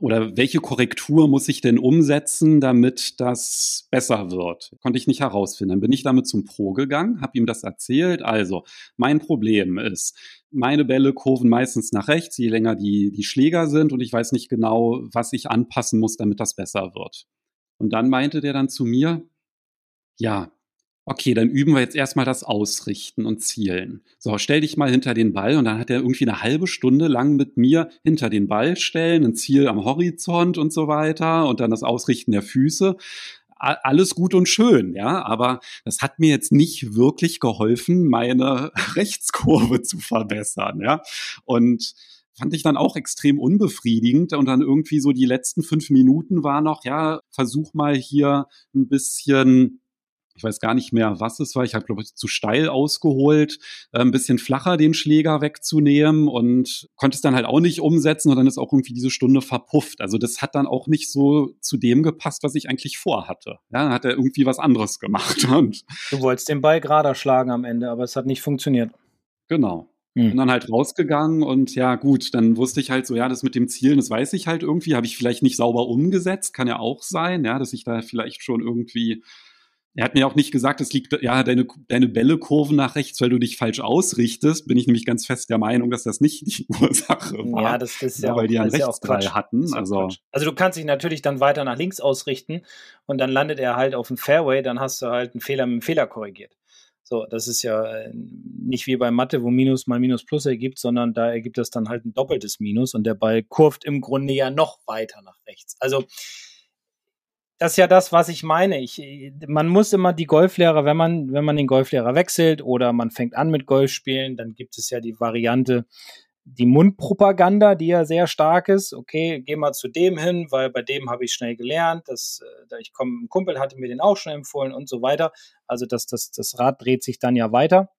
Oder welche Korrektur muss ich denn umsetzen, damit das besser wird? Konnte ich nicht herausfinden. Dann bin ich damit zum Pro gegangen, habe ihm das erzählt. Also, mein Problem ist, meine Bälle kurven meistens nach rechts, je länger die, die Schläger sind und ich weiß nicht genau, was ich anpassen muss, damit das besser wird. Und dann meinte der dann zu mir, ja, okay, dann üben wir jetzt erstmal das Ausrichten und Zielen. So, stell dich mal hinter den Ball und dann hat er irgendwie eine halbe Stunde lang mit mir hinter den Ball stellen, ein Ziel am Horizont und so weiter und dann das Ausrichten der Füße. Alles gut und schön, ja, aber das hat mir jetzt nicht wirklich geholfen, meine <laughs> Rechtskurve zu verbessern, ja. Und fand ich dann auch extrem unbefriedigend. Und dann irgendwie so die letzten fünf Minuten war noch, ja, versuch mal hier ein bisschen ich weiß gar nicht mehr, was es war. Ich habe, glaube ich, zu steil ausgeholt, äh, ein bisschen flacher den Schläger wegzunehmen und konnte es dann halt auch nicht umsetzen und dann ist auch irgendwie diese Stunde verpufft. Also das hat dann auch nicht so zu dem gepasst, was ich eigentlich vorhatte. Ja, dann hat er irgendwie was anderes gemacht. <laughs> Und du wolltest den Ball gerader schlagen am Ende, aber es hat nicht funktioniert. Genau. Hm. Bin dann halt rausgegangen und ja, gut, dann wusste ich halt so, ja, das mit dem Zielen, das weiß ich halt irgendwie, habe ich vielleicht nicht sauber umgesetzt, kann ja auch sein, ja, dass ich da vielleicht schon irgendwie er hat mir auch nicht gesagt, es liegt, ja, deine, deine Bälle kurven nach rechts, weil du dich falsch ausrichtest. Bin ich nämlich ganz fest der Meinung, dass das nicht die <laughs> Ursache war. Ja, das, ist ja, weil die einen Rechtsdrall ja hatten. Also, also du kannst dich natürlich dann weiter nach links ausrichten und dann landet er halt auf dem Fairway, dann hast du halt einen Fehler mit einem Fehler korrigiert. So, das ist ja äh, nicht wie bei Mathe, wo Minus mal Minus Plus ergibt, sondern da ergibt das dann halt ein doppeltes Minus und der Ball kurvt im Grunde ja noch weiter nach rechts. Also das ist ja das, was ich meine. Ich, man muss immer die Golflehrer, wenn man, wenn man den Golflehrer wechselt oder man fängt an mit Golfspielen, dann gibt es ja die Variante, die Mundpropaganda, die ja sehr stark ist. Okay, geh mal zu dem hin, weil bei dem habe ich schnell gelernt. Dass, äh, ich komme, ein Kumpel hatte mir den auch schon empfohlen und so weiter. Also das, das, das Rad dreht sich dann ja weiter.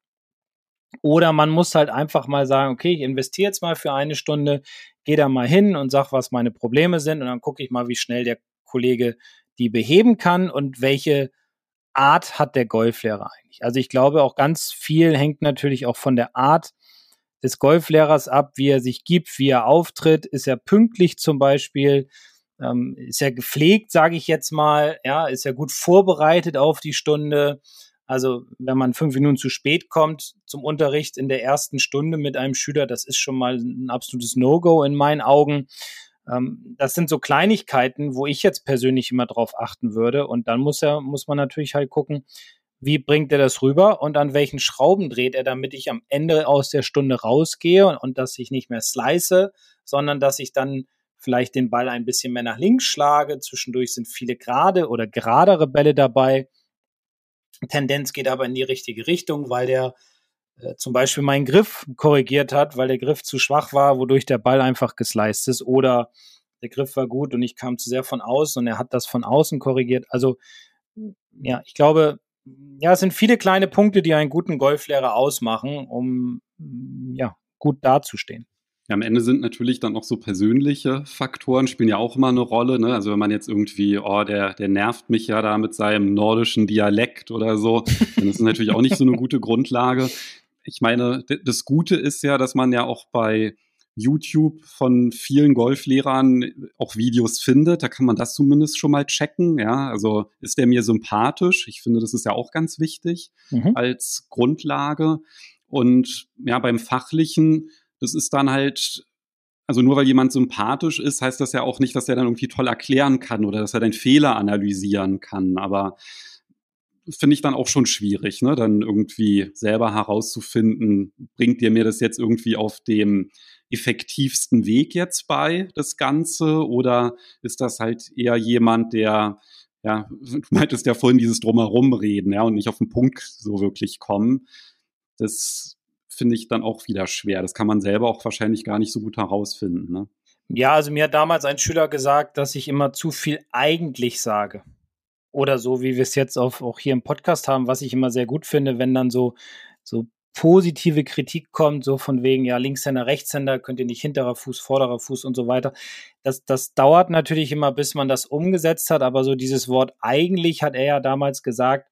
Oder man muss halt einfach mal sagen, okay, ich investiere jetzt mal für eine Stunde, gehe da mal hin und sag, was meine Probleme sind und dann gucke ich mal, wie schnell der Kollege die beheben kann und welche Art hat der Golflehrer eigentlich? Also ich glaube auch ganz viel hängt natürlich auch von der Art des Golflehrers ab, wie er sich gibt, wie er auftritt. Ist er pünktlich zum Beispiel? Ähm, ist er gepflegt, sage ich jetzt mal? Ja, ist er gut vorbereitet auf die Stunde? Also wenn man fünf Minuten zu spät kommt zum Unterricht in der ersten Stunde mit einem Schüler, das ist schon mal ein absolutes No-Go in meinen Augen. Ähm, das sind so Kleinigkeiten, wo ich jetzt persönlich immer drauf achten würde. Und dann muss er, muss man natürlich halt gucken, wie bringt er das rüber und an welchen Schrauben dreht er, damit ich am Ende aus der Stunde rausgehe und, und dass ich nicht mehr slice, sondern dass ich dann vielleicht den Ball ein bisschen mehr nach links schlage. Zwischendurch sind viele gerade oder geradere Bälle dabei. Tendenz geht aber in die richtige Richtung, weil der zum Beispiel meinen Griff korrigiert hat, weil der Griff zu schwach war, wodurch der Ball einfach gesliced ist. Oder der Griff war gut und ich kam zu sehr von außen und er hat das von außen korrigiert. Also ja, ich glaube, ja, es sind viele kleine Punkte, die einen guten Golflehrer ausmachen, um ja, gut dazustehen. Ja, am Ende sind natürlich dann auch so persönliche Faktoren, spielen ja auch immer eine Rolle. Ne? Also wenn man jetzt irgendwie, oh, der, der nervt mich ja da mit seinem nordischen Dialekt oder so, dann ist es natürlich auch nicht so eine gute Grundlage ich meine, das Gute ist ja, dass man ja auch bei YouTube von vielen Golflehrern auch Videos findet. Da kann man das zumindest schon mal checken. Ja, also ist der mir sympathisch? Ich finde, das ist ja auch ganz wichtig mhm. als Grundlage. Und ja, beim Fachlichen, das ist dann halt, also nur weil jemand sympathisch ist, heißt das ja auch nicht, dass er dann irgendwie toll erklären kann oder dass er deinen Fehler analysieren kann. Aber finde ich dann auch schon schwierig, ne? dann irgendwie selber herauszufinden, bringt dir mir das jetzt irgendwie auf dem effektivsten Weg jetzt bei, das Ganze, oder ist das halt eher jemand, der, ja, <laughs> du meintest ja vorhin dieses Drumherum reden, ja, und nicht auf den Punkt so wirklich kommen. Das finde ich dann auch wieder schwer. Das kann man selber auch wahrscheinlich gar nicht so gut herausfinden. Ne? Ja, also mir hat damals ein Schüler gesagt, dass ich immer zu viel eigentlich sage oder so, wie wir es jetzt auf, auch hier im Podcast haben, was ich immer sehr gut finde, wenn dann so, so positive Kritik kommt, so von wegen, ja, Linkshänder, Rechtshänder, könnt ihr nicht hinterer Fuß, vorderer Fuß und so weiter. Das, das dauert natürlich immer, bis man das umgesetzt hat, aber so dieses Wort eigentlich hat er ja damals gesagt,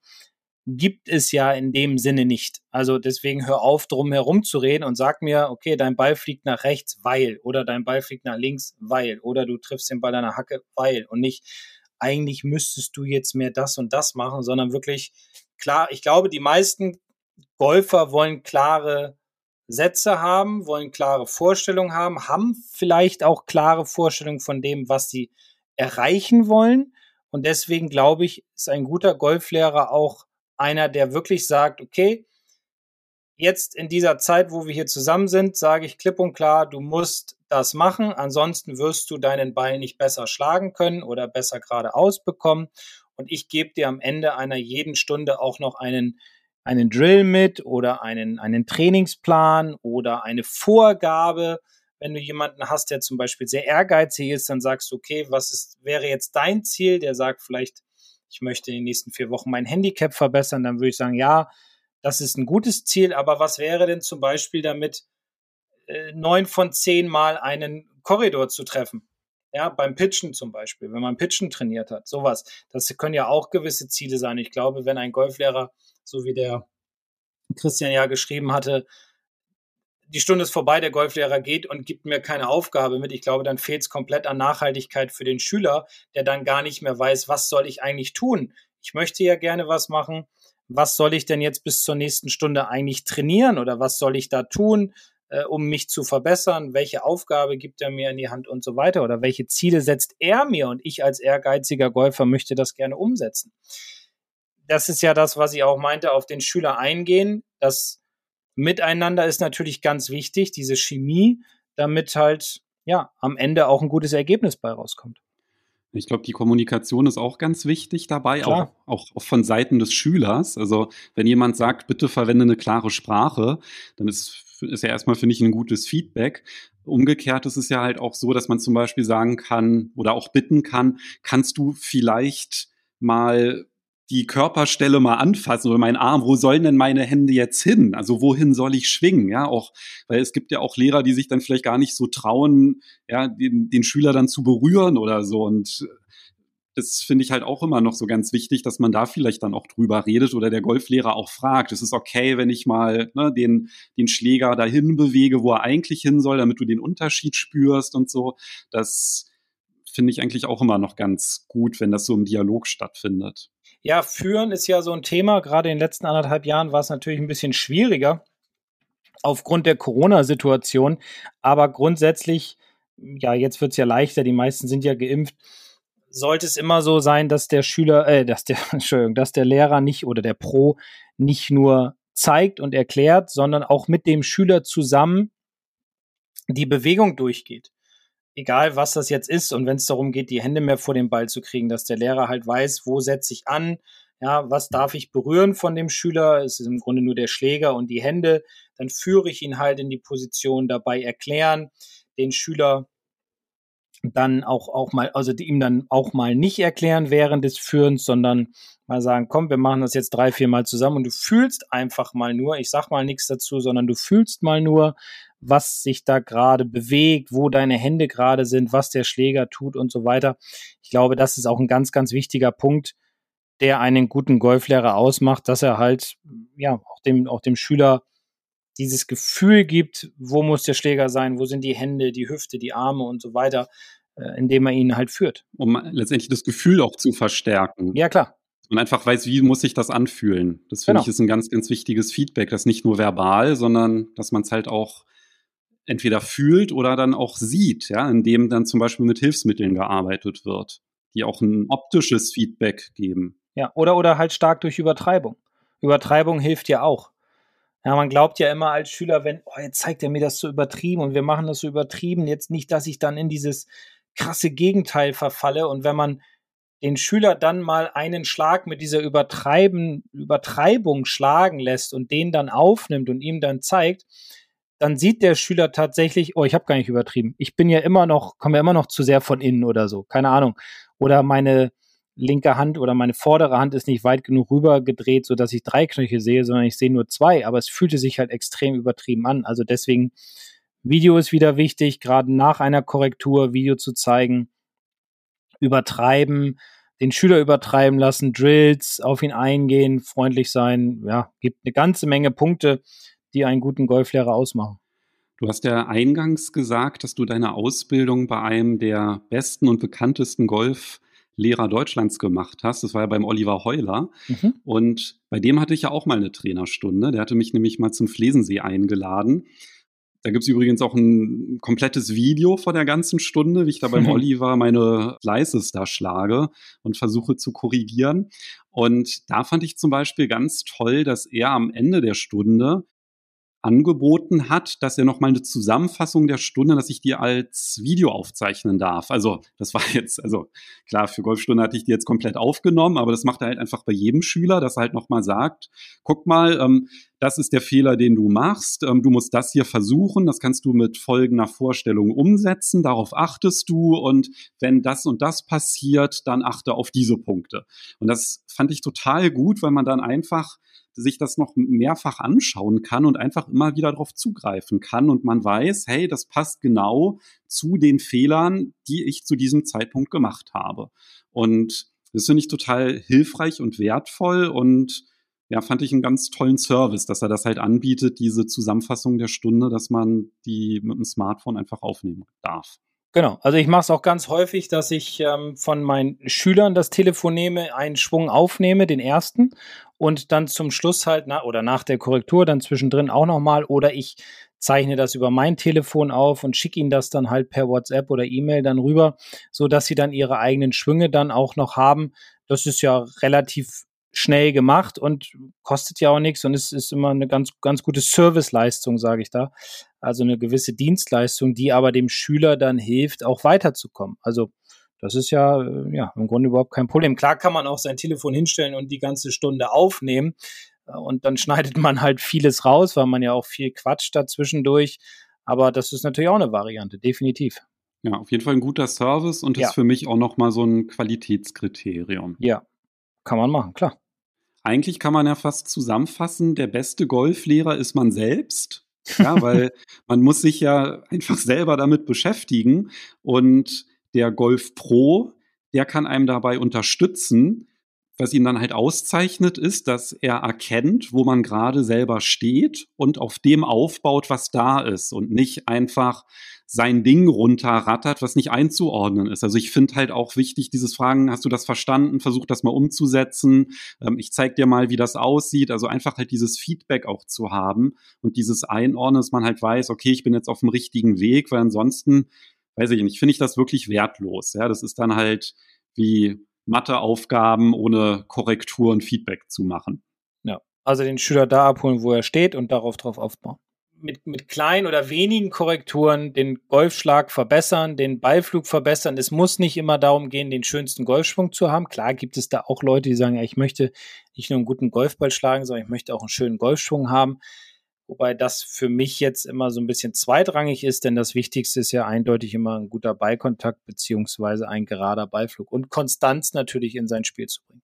gibt es ja in dem Sinne nicht. Also deswegen hör auf, drum herum zu reden und sag mir, okay, dein Ball fliegt nach rechts, weil, oder dein Ball fliegt nach links, weil, oder du triffst den Ball an Hacke, weil, und nicht, eigentlich müsstest du jetzt mehr das und das machen, sondern wirklich klar, ich glaube, die meisten Golfer wollen klare Sätze haben, wollen klare Vorstellungen haben, haben vielleicht auch klare Vorstellungen von dem, was sie erreichen wollen. Und deswegen glaube ich, ist ein guter Golflehrer auch einer, der wirklich sagt, okay, jetzt in dieser Zeit, wo wir hier zusammen sind, sage ich klipp und klar, du musst das machen, ansonsten wirst du deinen Ball nicht besser schlagen können oder besser geradeaus bekommen. Und ich gebe dir am Ende einer jeden Stunde auch noch einen, einen Drill mit oder einen, einen Trainingsplan oder eine Vorgabe. Wenn du jemanden hast, der zum Beispiel sehr ehrgeizig ist, dann sagst du, okay, was ist, wäre jetzt dein Ziel? Der sagt vielleicht, ich möchte in den nächsten vier Wochen mein Handicap verbessern, dann würde ich sagen, ja, das ist ein gutes Ziel, aber was wäre denn zum Beispiel damit, neun von zehn Mal einen Korridor zu treffen? Ja, beim Pitchen zum Beispiel, wenn man Pitchen trainiert hat, sowas. Das können ja auch gewisse Ziele sein. Ich glaube, wenn ein Golflehrer, so wie der Christian ja geschrieben hatte, die Stunde ist vorbei, der Golflehrer geht und gibt mir keine Aufgabe mit. Ich glaube, dann fehlt es komplett an Nachhaltigkeit für den Schüler, der dann gar nicht mehr weiß, was soll ich eigentlich tun? Ich möchte ja gerne was machen. Was soll ich denn jetzt bis zur nächsten Stunde eigentlich trainieren oder was soll ich da tun, äh, um mich zu verbessern? Welche Aufgabe gibt er mir in die Hand und so weiter? Oder welche Ziele setzt er mir und ich als ehrgeiziger Golfer möchte das gerne umsetzen? Das ist ja das, was ich auch meinte, auf den Schüler eingehen. Das Miteinander ist natürlich ganz wichtig, diese Chemie, damit halt ja am Ende auch ein gutes Ergebnis bei rauskommt. Ich glaube, die Kommunikation ist auch ganz wichtig dabei, auch, auch, auch, von Seiten des Schülers. Also wenn jemand sagt, bitte verwende eine klare Sprache, dann ist, ist ja erstmal, finde ich, ein gutes Feedback. Umgekehrt ist es ja halt auch so, dass man zum Beispiel sagen kann oder auch bitten kann, kannst du vielleicht mal die Körperstelle mal anfassen oder meinen Arm, wo sollen denn meine Hände jetzt hin? Also wohin soll ich schwingen? Ja, auch, weil es gibt ja auch Lehrer, die sich dann vielleicht gar nicht so trauen, ja, den, den Schüler dann zu berühren oder so. Und das finde ich halt auch immer noch so ganz wichtig, dass man da vielleicht dann auch drüber redet oder der Golflehrer auch fragt. Es ist okay, wenn ich mal ne, den, den Schläger dahin bewege, wo er eigentlich hin soll, damit du den Unterschied spürst und so. Das finde ich eigentlich auch immer noch ganz gut, wenn das so im Dialog stattfindet. Ja, führen ist ja so ein Thema. Gerade in den letzten anderthalb Jahren war es natürlich ein bisschen schwieriger aufgrund der Corona-Situation. Aber grundsätzlich, ja, jetzt wird es ja leichter, die meisten sind ja geimpft. Sollte es immer so sein, dass der Schüler, äh, dass der, <laughs> Entschuldigung, dass der Lehrer nicht oder der Pro nicht nur zeigt und erklärt, sondern auch mit dem Schüler zusammen die Bewegung durchgeht egal was das jetzt ist und wenn es darum geht, die Hände mehr vor den Ball zu kriegen, dass der Lehrer halt weiß, wo setze ich an, ja, was darf ich berühren von dem Schüler? Es ist im Grunde nur der Schläger und die Hände. Dann führe ich ihn halt in die Position, dabei erklären, den Schüler dann auch, auch mal, also ihm dann auch mal nicht erklären während des Führens, sondern mal sagen, komm, wir machen das jetzt drei, vier Mal zusammen und du fühlst einfach mal nur, ich sag mal nichts dazu, sondern du fühlst mal nur, was sich da gerade bewegt, wo deine Hände gerade sind, was der Schläger tut und so weiter. Ich glaube, das ist auch ein ganz, ganz wichtiger Punkt, der einen guten Golflehrer ausmacht, dass er halt, ja, auch dem, auch dem Schüler dieses Gefühl gibt, wo muss der Schläger sein, wo sind die Hände, die Hüfte, die Arme und so weiter, äh, indem er ihn halt führt. Um letztendlich das Gefühl auch zu verstärken. Ja, klar. Und einfach weiß, wie muss sich das anfühlen. Das finde genau. ich ist ein ganz, ganz wichtiges Feedback, das nicht nur verbal, sondern dass man es halt auch entweder fühlt oder dann auch sieht, ja, indem dann zum Beispiel mit Hilfsmitteln gearbeitet wird, die auch ein optisches Feedback geben. Ja, oder, oder halt stark durch Übertreibung. Übertreibung hilft ja auch. Ja, man glaubt ja immer als Schüler, wenn, oh, jetzt zeigt er mir das so übertrieben und wir machen das so übertrieben, jetzt nicht, dass ich dann in dieses krasse Gegenteil verfalle. Und wenn man den Schüler dann mal einen Schlag mit dieser Übertreiben, Übertreibung schlagen lässt und den dann aufnimmt und ihm dann zeigt, dann sieht der Schüler tatsächlich, oh, ich habe gar nicht übertrieben. Ich bin ja immer noch, komme ja immer noch zu sehr von innen oder so, keine Ahnung. Oder meine, linke Hand oder meine vordere Hand ist nicht weit genug rüber gedreht, sodass ich drei Knöchel sehe, sondern ich sehe nur zwei. Aber es fühlte sich halt extrem übertrieben an. Also deswegen, Video ist wieder wichtig, gerade nach einer Korrektur Video zu zeigen. Übertreiben den Schüler übertreiben lassen, Drills, auf ihn eingehen, freundlich sein. Ja, gibt eine ganze Menge Punkte, die einen guten Golflehrer ausmachen. Du hast ja eingangs gesagt, dass du deine Ausbildung bei einem der besten und bekanntesten Golflehrer Deutschlands gemacht hast. Das war ja beim Oliver Heuler. Mhm. Und bei dem hatte ich ja auch mal eine Trainerstunde. Der hatte mich nämlich mal zum Flesensee eingeladen. Da gibt es übrigens auch ein komplettes Video vor der ganzen Stunde, wie ich da beim <laughs> Oliver meine Slices da schlage und versuche zu korrigieren. Und da fand ich zum Beispiel ganz toll, dass er am Ende der Stunde angeboten hat, dass er noch mal eine Zusammenfassung der Stunde, dass ich die als Video aufzeichnen darf. Also das war jetzt, also klar, für Golfstunde hatte ich die jetzt komplett aufgenommen, aber das macht er halt einfach bei jedem Schüler, dass er halt noch mal sagt, guck mal, ähm, das ist der Fehler, den du machst. Ähm, du musst das hier versuchen. Das kannst du mit folgender Vorstellung umsetzen. Darauf achtest du. Und wenn das und das passiert, dann achte auf diese Punkte. Und das fand ich total gut, weil man dann einfach sich das noch mehrfach anschauen kann und einfach immer wieder darauf zugreifen kann und man weiß, hey, das passt genau zu den Fehlern, die ich zu diesem Zeitpunkt gemacht habe. Und das finde ich total hilfreich und wertvoll und ja, fand ich einen ganz tollen Service, dass er das halt anbietet, diese Zusammenfassung der Stunde, dass man die mit dem Smartphone einfach aufnehmen darf. Genau, also ich mache es auch ganz häufig, dass ich ähm, von meinen Schülern das Telefon nehme, einen Schwung aufnehme, den ersten, und dann zum Schluss halt na, oder nach der Korrektur dann zwischendrin auch nochmal oder ich zeichne das über mein Telefon auf und schicke ihnen das dann halt per WhatsApp oder E-Mail dann rüber, so dass sie dann ihre eigenen Schwünge dann auch noch haben. Das ist ja relativ schnell gemacht und kostet ja auch nichts und es ist immer eine ganz, ganz gute Serviceleistung, sage ich da. Also eine gewisse Dienstleistung, die aber dem Schüler dann hilft, auch weiterzukommen. Also das ist ja, äh, ja im Grunde überhaupt kein Problem. Klar kann man auch sein Telefon hinstellen und die ganze Stunde aufnehmen äh, und dann <laughs> schneidet man halt vieles raus, weil man ja auch viel quatscht dazwischendurch. Aber das ist natürlich auch eine Variante, definitiv. Ja, auf jeden Fall ein guter Service und ja. ist für mich auch nochmal so ein Qualitätskriterium. Ja, kann man machen, klar. Eigentlich kann man ja fast zusammenfassen, der beste Golflehrer ist man selbst. Ja, weil <laughs> man muss sich ja einfach selber damit beschäftigen und der Golf Pro, der kann einem dabei unterstützen. Was ihn dann halt auszeichnet, ist, dass er erkennt, wo man gerade selber steht und auf dem aufbaut, was da ist und nicht einfach sein Ding runterrattert, was nicht einzuordnen ist. Also ich finde halt auch wichtig, dieses Fragen, hast du das verstanden? Versuch das mal umzusetzen. Ähm, ich zeig dir mal, wie das aussieht. Also einfach halt dieses Feedback auch zu haben und dieses Einordnen, dass man halt weiß, okay, ich bin jetzt auf dem richtigen Weg, weil ansonsten, weiß ich nicht, finde ich das wirklich wertlos. Ja, das ist dann halt wie Matheaufgaben ohne Korrektur und Feedback zu machen. Ja, also den Schüler da abholen, wo er steht und darauf drauf aufbauen mit, mit kleinen oder wenigen Korrekturen den Golfschlag verbessern, den Ballflug verbessern. Es muss nicht immer darum gehen, den schönsten Golfschwung zu haben. Klar gibt es da auch Leute, die sagen, ja, ich möchte nicht nur einen guten Golfball schlagen, sondern ich möchte auch einen schönen Golfschwung haben. Wobei das für mich jetzt immer so ein bisschen zweitrangig ist, denn das Wichtigste ist ja eindeutig immer ein guter Ballkontakt beziehungsweise ein gerader Ballflug und Konstanz natürlich in sein Spiel zu bringen.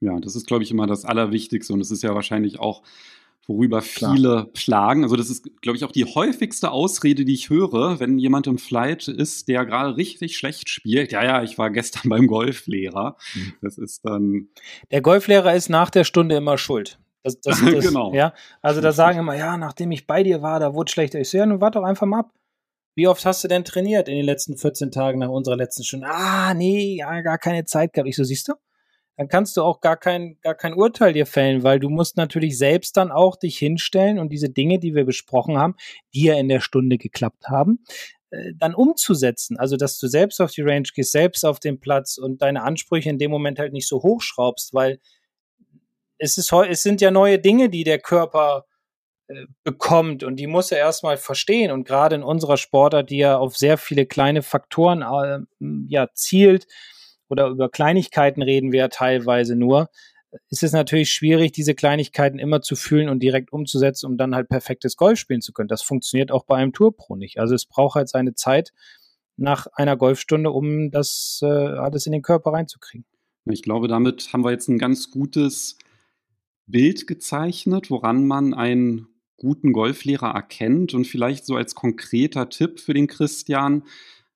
Ja, das ist, glaube ich, immer das Allerwichtigste und es ist ja wahrscheinlich auch worüber viele Klar. schlagen. Also das ist, glaube ich, auch die häufigste Ausrede, die ich höre, wenn jemand im Flight ist, der gerade richtig schlecht spielt. Ja, ja, ich war gestern <laughs> beim Golflehrer. Mhm. Das ist dann. Der Golflehrer ist nach der Stunde immer schuld. Das, das, <laughs> das, genau. Ja, also da sagen <laughs> immer, ja, nachdem ich bei dir war, da wurde schlechter. Ich so, ja, nun warte doch einfach mal ab. Wie oft hast du denn trainiert in den letzten 14 Tagen nach unserer letzten Stunde? Ah, nee, ja, gar keine Zeit gehabt. Ich so, siehst du? Dann kannst du auch gar kein, gar kein Urteil dir fällen, weil du musst natürlich selbst dann auch dich hinstellen und diese Dinge, die wir besprochen haben, die ja in der Stunde geklappt haben, äh, dann umzusetzen. Also, dass du selbst auf die Range gehst, selbst auf den Platz und deine Ansprüche in dem Moment halt nicht so hochschraubst, weil es, ist, es sind ja neue Dinge, die der Körper äh, bekommt und die muss er erstmal verstehen und gerade in unserer Sportart, die ja auf sehr viele kleine Faktoren äh, ja zielt, oder über Kleinigkeiten reden wir ja teilweise nur, ist es natürlich schwierig, diese Kleinigkeiten immer zu fühlen und direkt umzusetzen, um dann halt perfektes Golf spielen zu können. Das funktioniert auch bei einem Tourpro nicht. Also es braucht halt seine Zeit nach einer Golfstunde, um das äh, alles in den Körper reinzukriegen. Ich glaube, damit haben wir jetzt ein ganz gutes Bild gezeichnet, woran man einen guten Golflehrer erkennt und vielleicht so als konkreter Tipp für den Christian,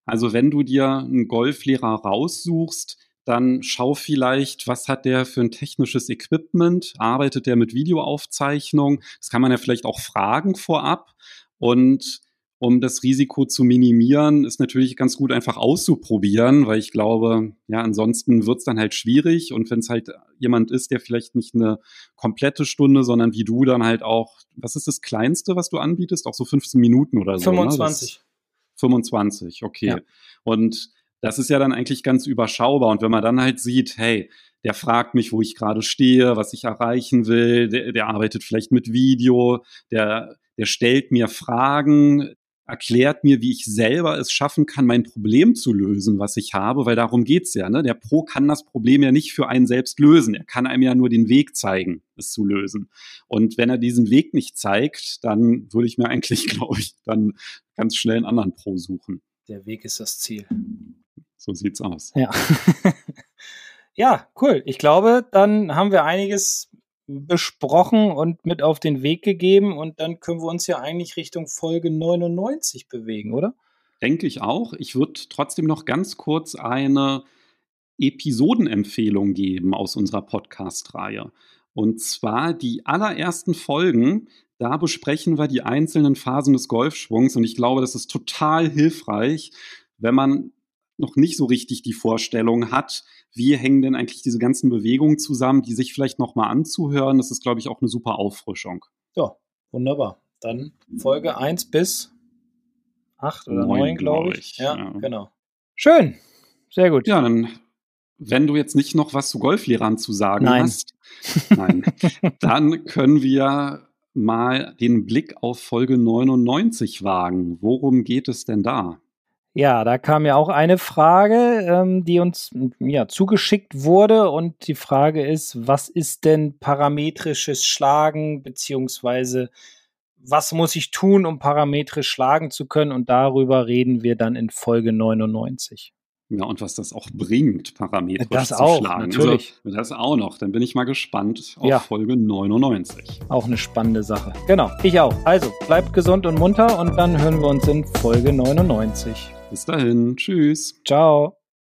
also wenn du dir einen Golflehrer raussuchst, dann schau vielleicht, was hat der für ein technisches Equipment? Arbeitet der mit Videoaufzeichnung? Das kann man ja vielleicht auch fragen vorab. Und um das Risiko zu minimieren, ist natürlich ganz gut einfach auszuprobieren, weil ich glaube, ja, ansonsten wird es dann halt schwierig. Und wenn es halt jemand ist, der vielleicht nicht eine komplette Stunde, sondern wie du dann halt auch, was ist das Kleinste, was du anbietest? Auch so 15 Minuten oder so. 25. Ne? 25, okay. Ja. Und das ist ja dann eigentlich ganz überschaubar. Und wenn man dann halt sieht, hey, der fragt mich, wo ich gerade stehe, was ich erreichen will, der, der arbeitet vielleicht mit Video, der, der stellt mir Fragen, erklärt mir, wie ich selber es schaffen kann, mein Problem zu lösen, was ich habe, weil darum geht's ja. Ne? Der Pro kann das Problem ja nicht für einen selbst lösen. Er kann einem ja nur den Weg zeigen, es zu lösen. Und wenn er diesen Weg nicht zeigt, dann würde ich mir eigentlich, <laughs> glaube ich, dann ganz schnell einen anderen Pro suchen. Der Weg ist das Ziel. So sieht's aus. Ja. <laughs> ja, cool. Ich glaube, dann haben wir einiges besprochen und mit auf den Weg gegeben und dann können wir uns ja eigentlich Richtung Folge 99 bewegen, oder? Denke ich auch. Ich würde trotzdem noch ganz kurz eine Episodenempfehlung geben aus unserer Podcast-Reihe. Und zwar die allerersten Folgen, da besprechen wir die einzelnen Phasen des Golfschwungs und ich glaube, das ist total hilfreich, wenn man noch nicht so richtig die Vorstellung hat, wie hängen denn eigentlich diese ganzen Bewegungen zusammen, die sich vielleicht nochmal anzuhören. Das ist, glaube ich, auch eine super Auffrischung. Ja, wunderbar. Dann Folge 1 bis 8 oder 9, 9 glaube ich. ich. Ja, ja, genau. Schön. Sehr gut. Ja, dann, wenn du jetzt nicht noch was zu Golflehrern zu sagen nein. hast, nein, <laughs> dann können wir mal den Blick auf Folge 99 wagen. Worum geht es denn da? Ja, da kam ja auch eine Frage, ähm, die uns ja, zugeschickt wurde. Und die Frage ist, was ist denn parametrisches Schlagen, beziehungsweise was muss ich tun, um parametrisch schlagen zu können? Und darüber reden wir dann in Folge 99. Ja, und was das auch bringt, parametrisch das zu auch, schlagen. Natürlich. Also, das auch noch. Dann bin ich mal gespannt auf ja. Folge 99. Auch eine spannende Sache. Genau, ich auch. Also, bleibt gesund und munter und dann hören wir uns in Folge 99. Bis dahin. Tschüss. Ciao.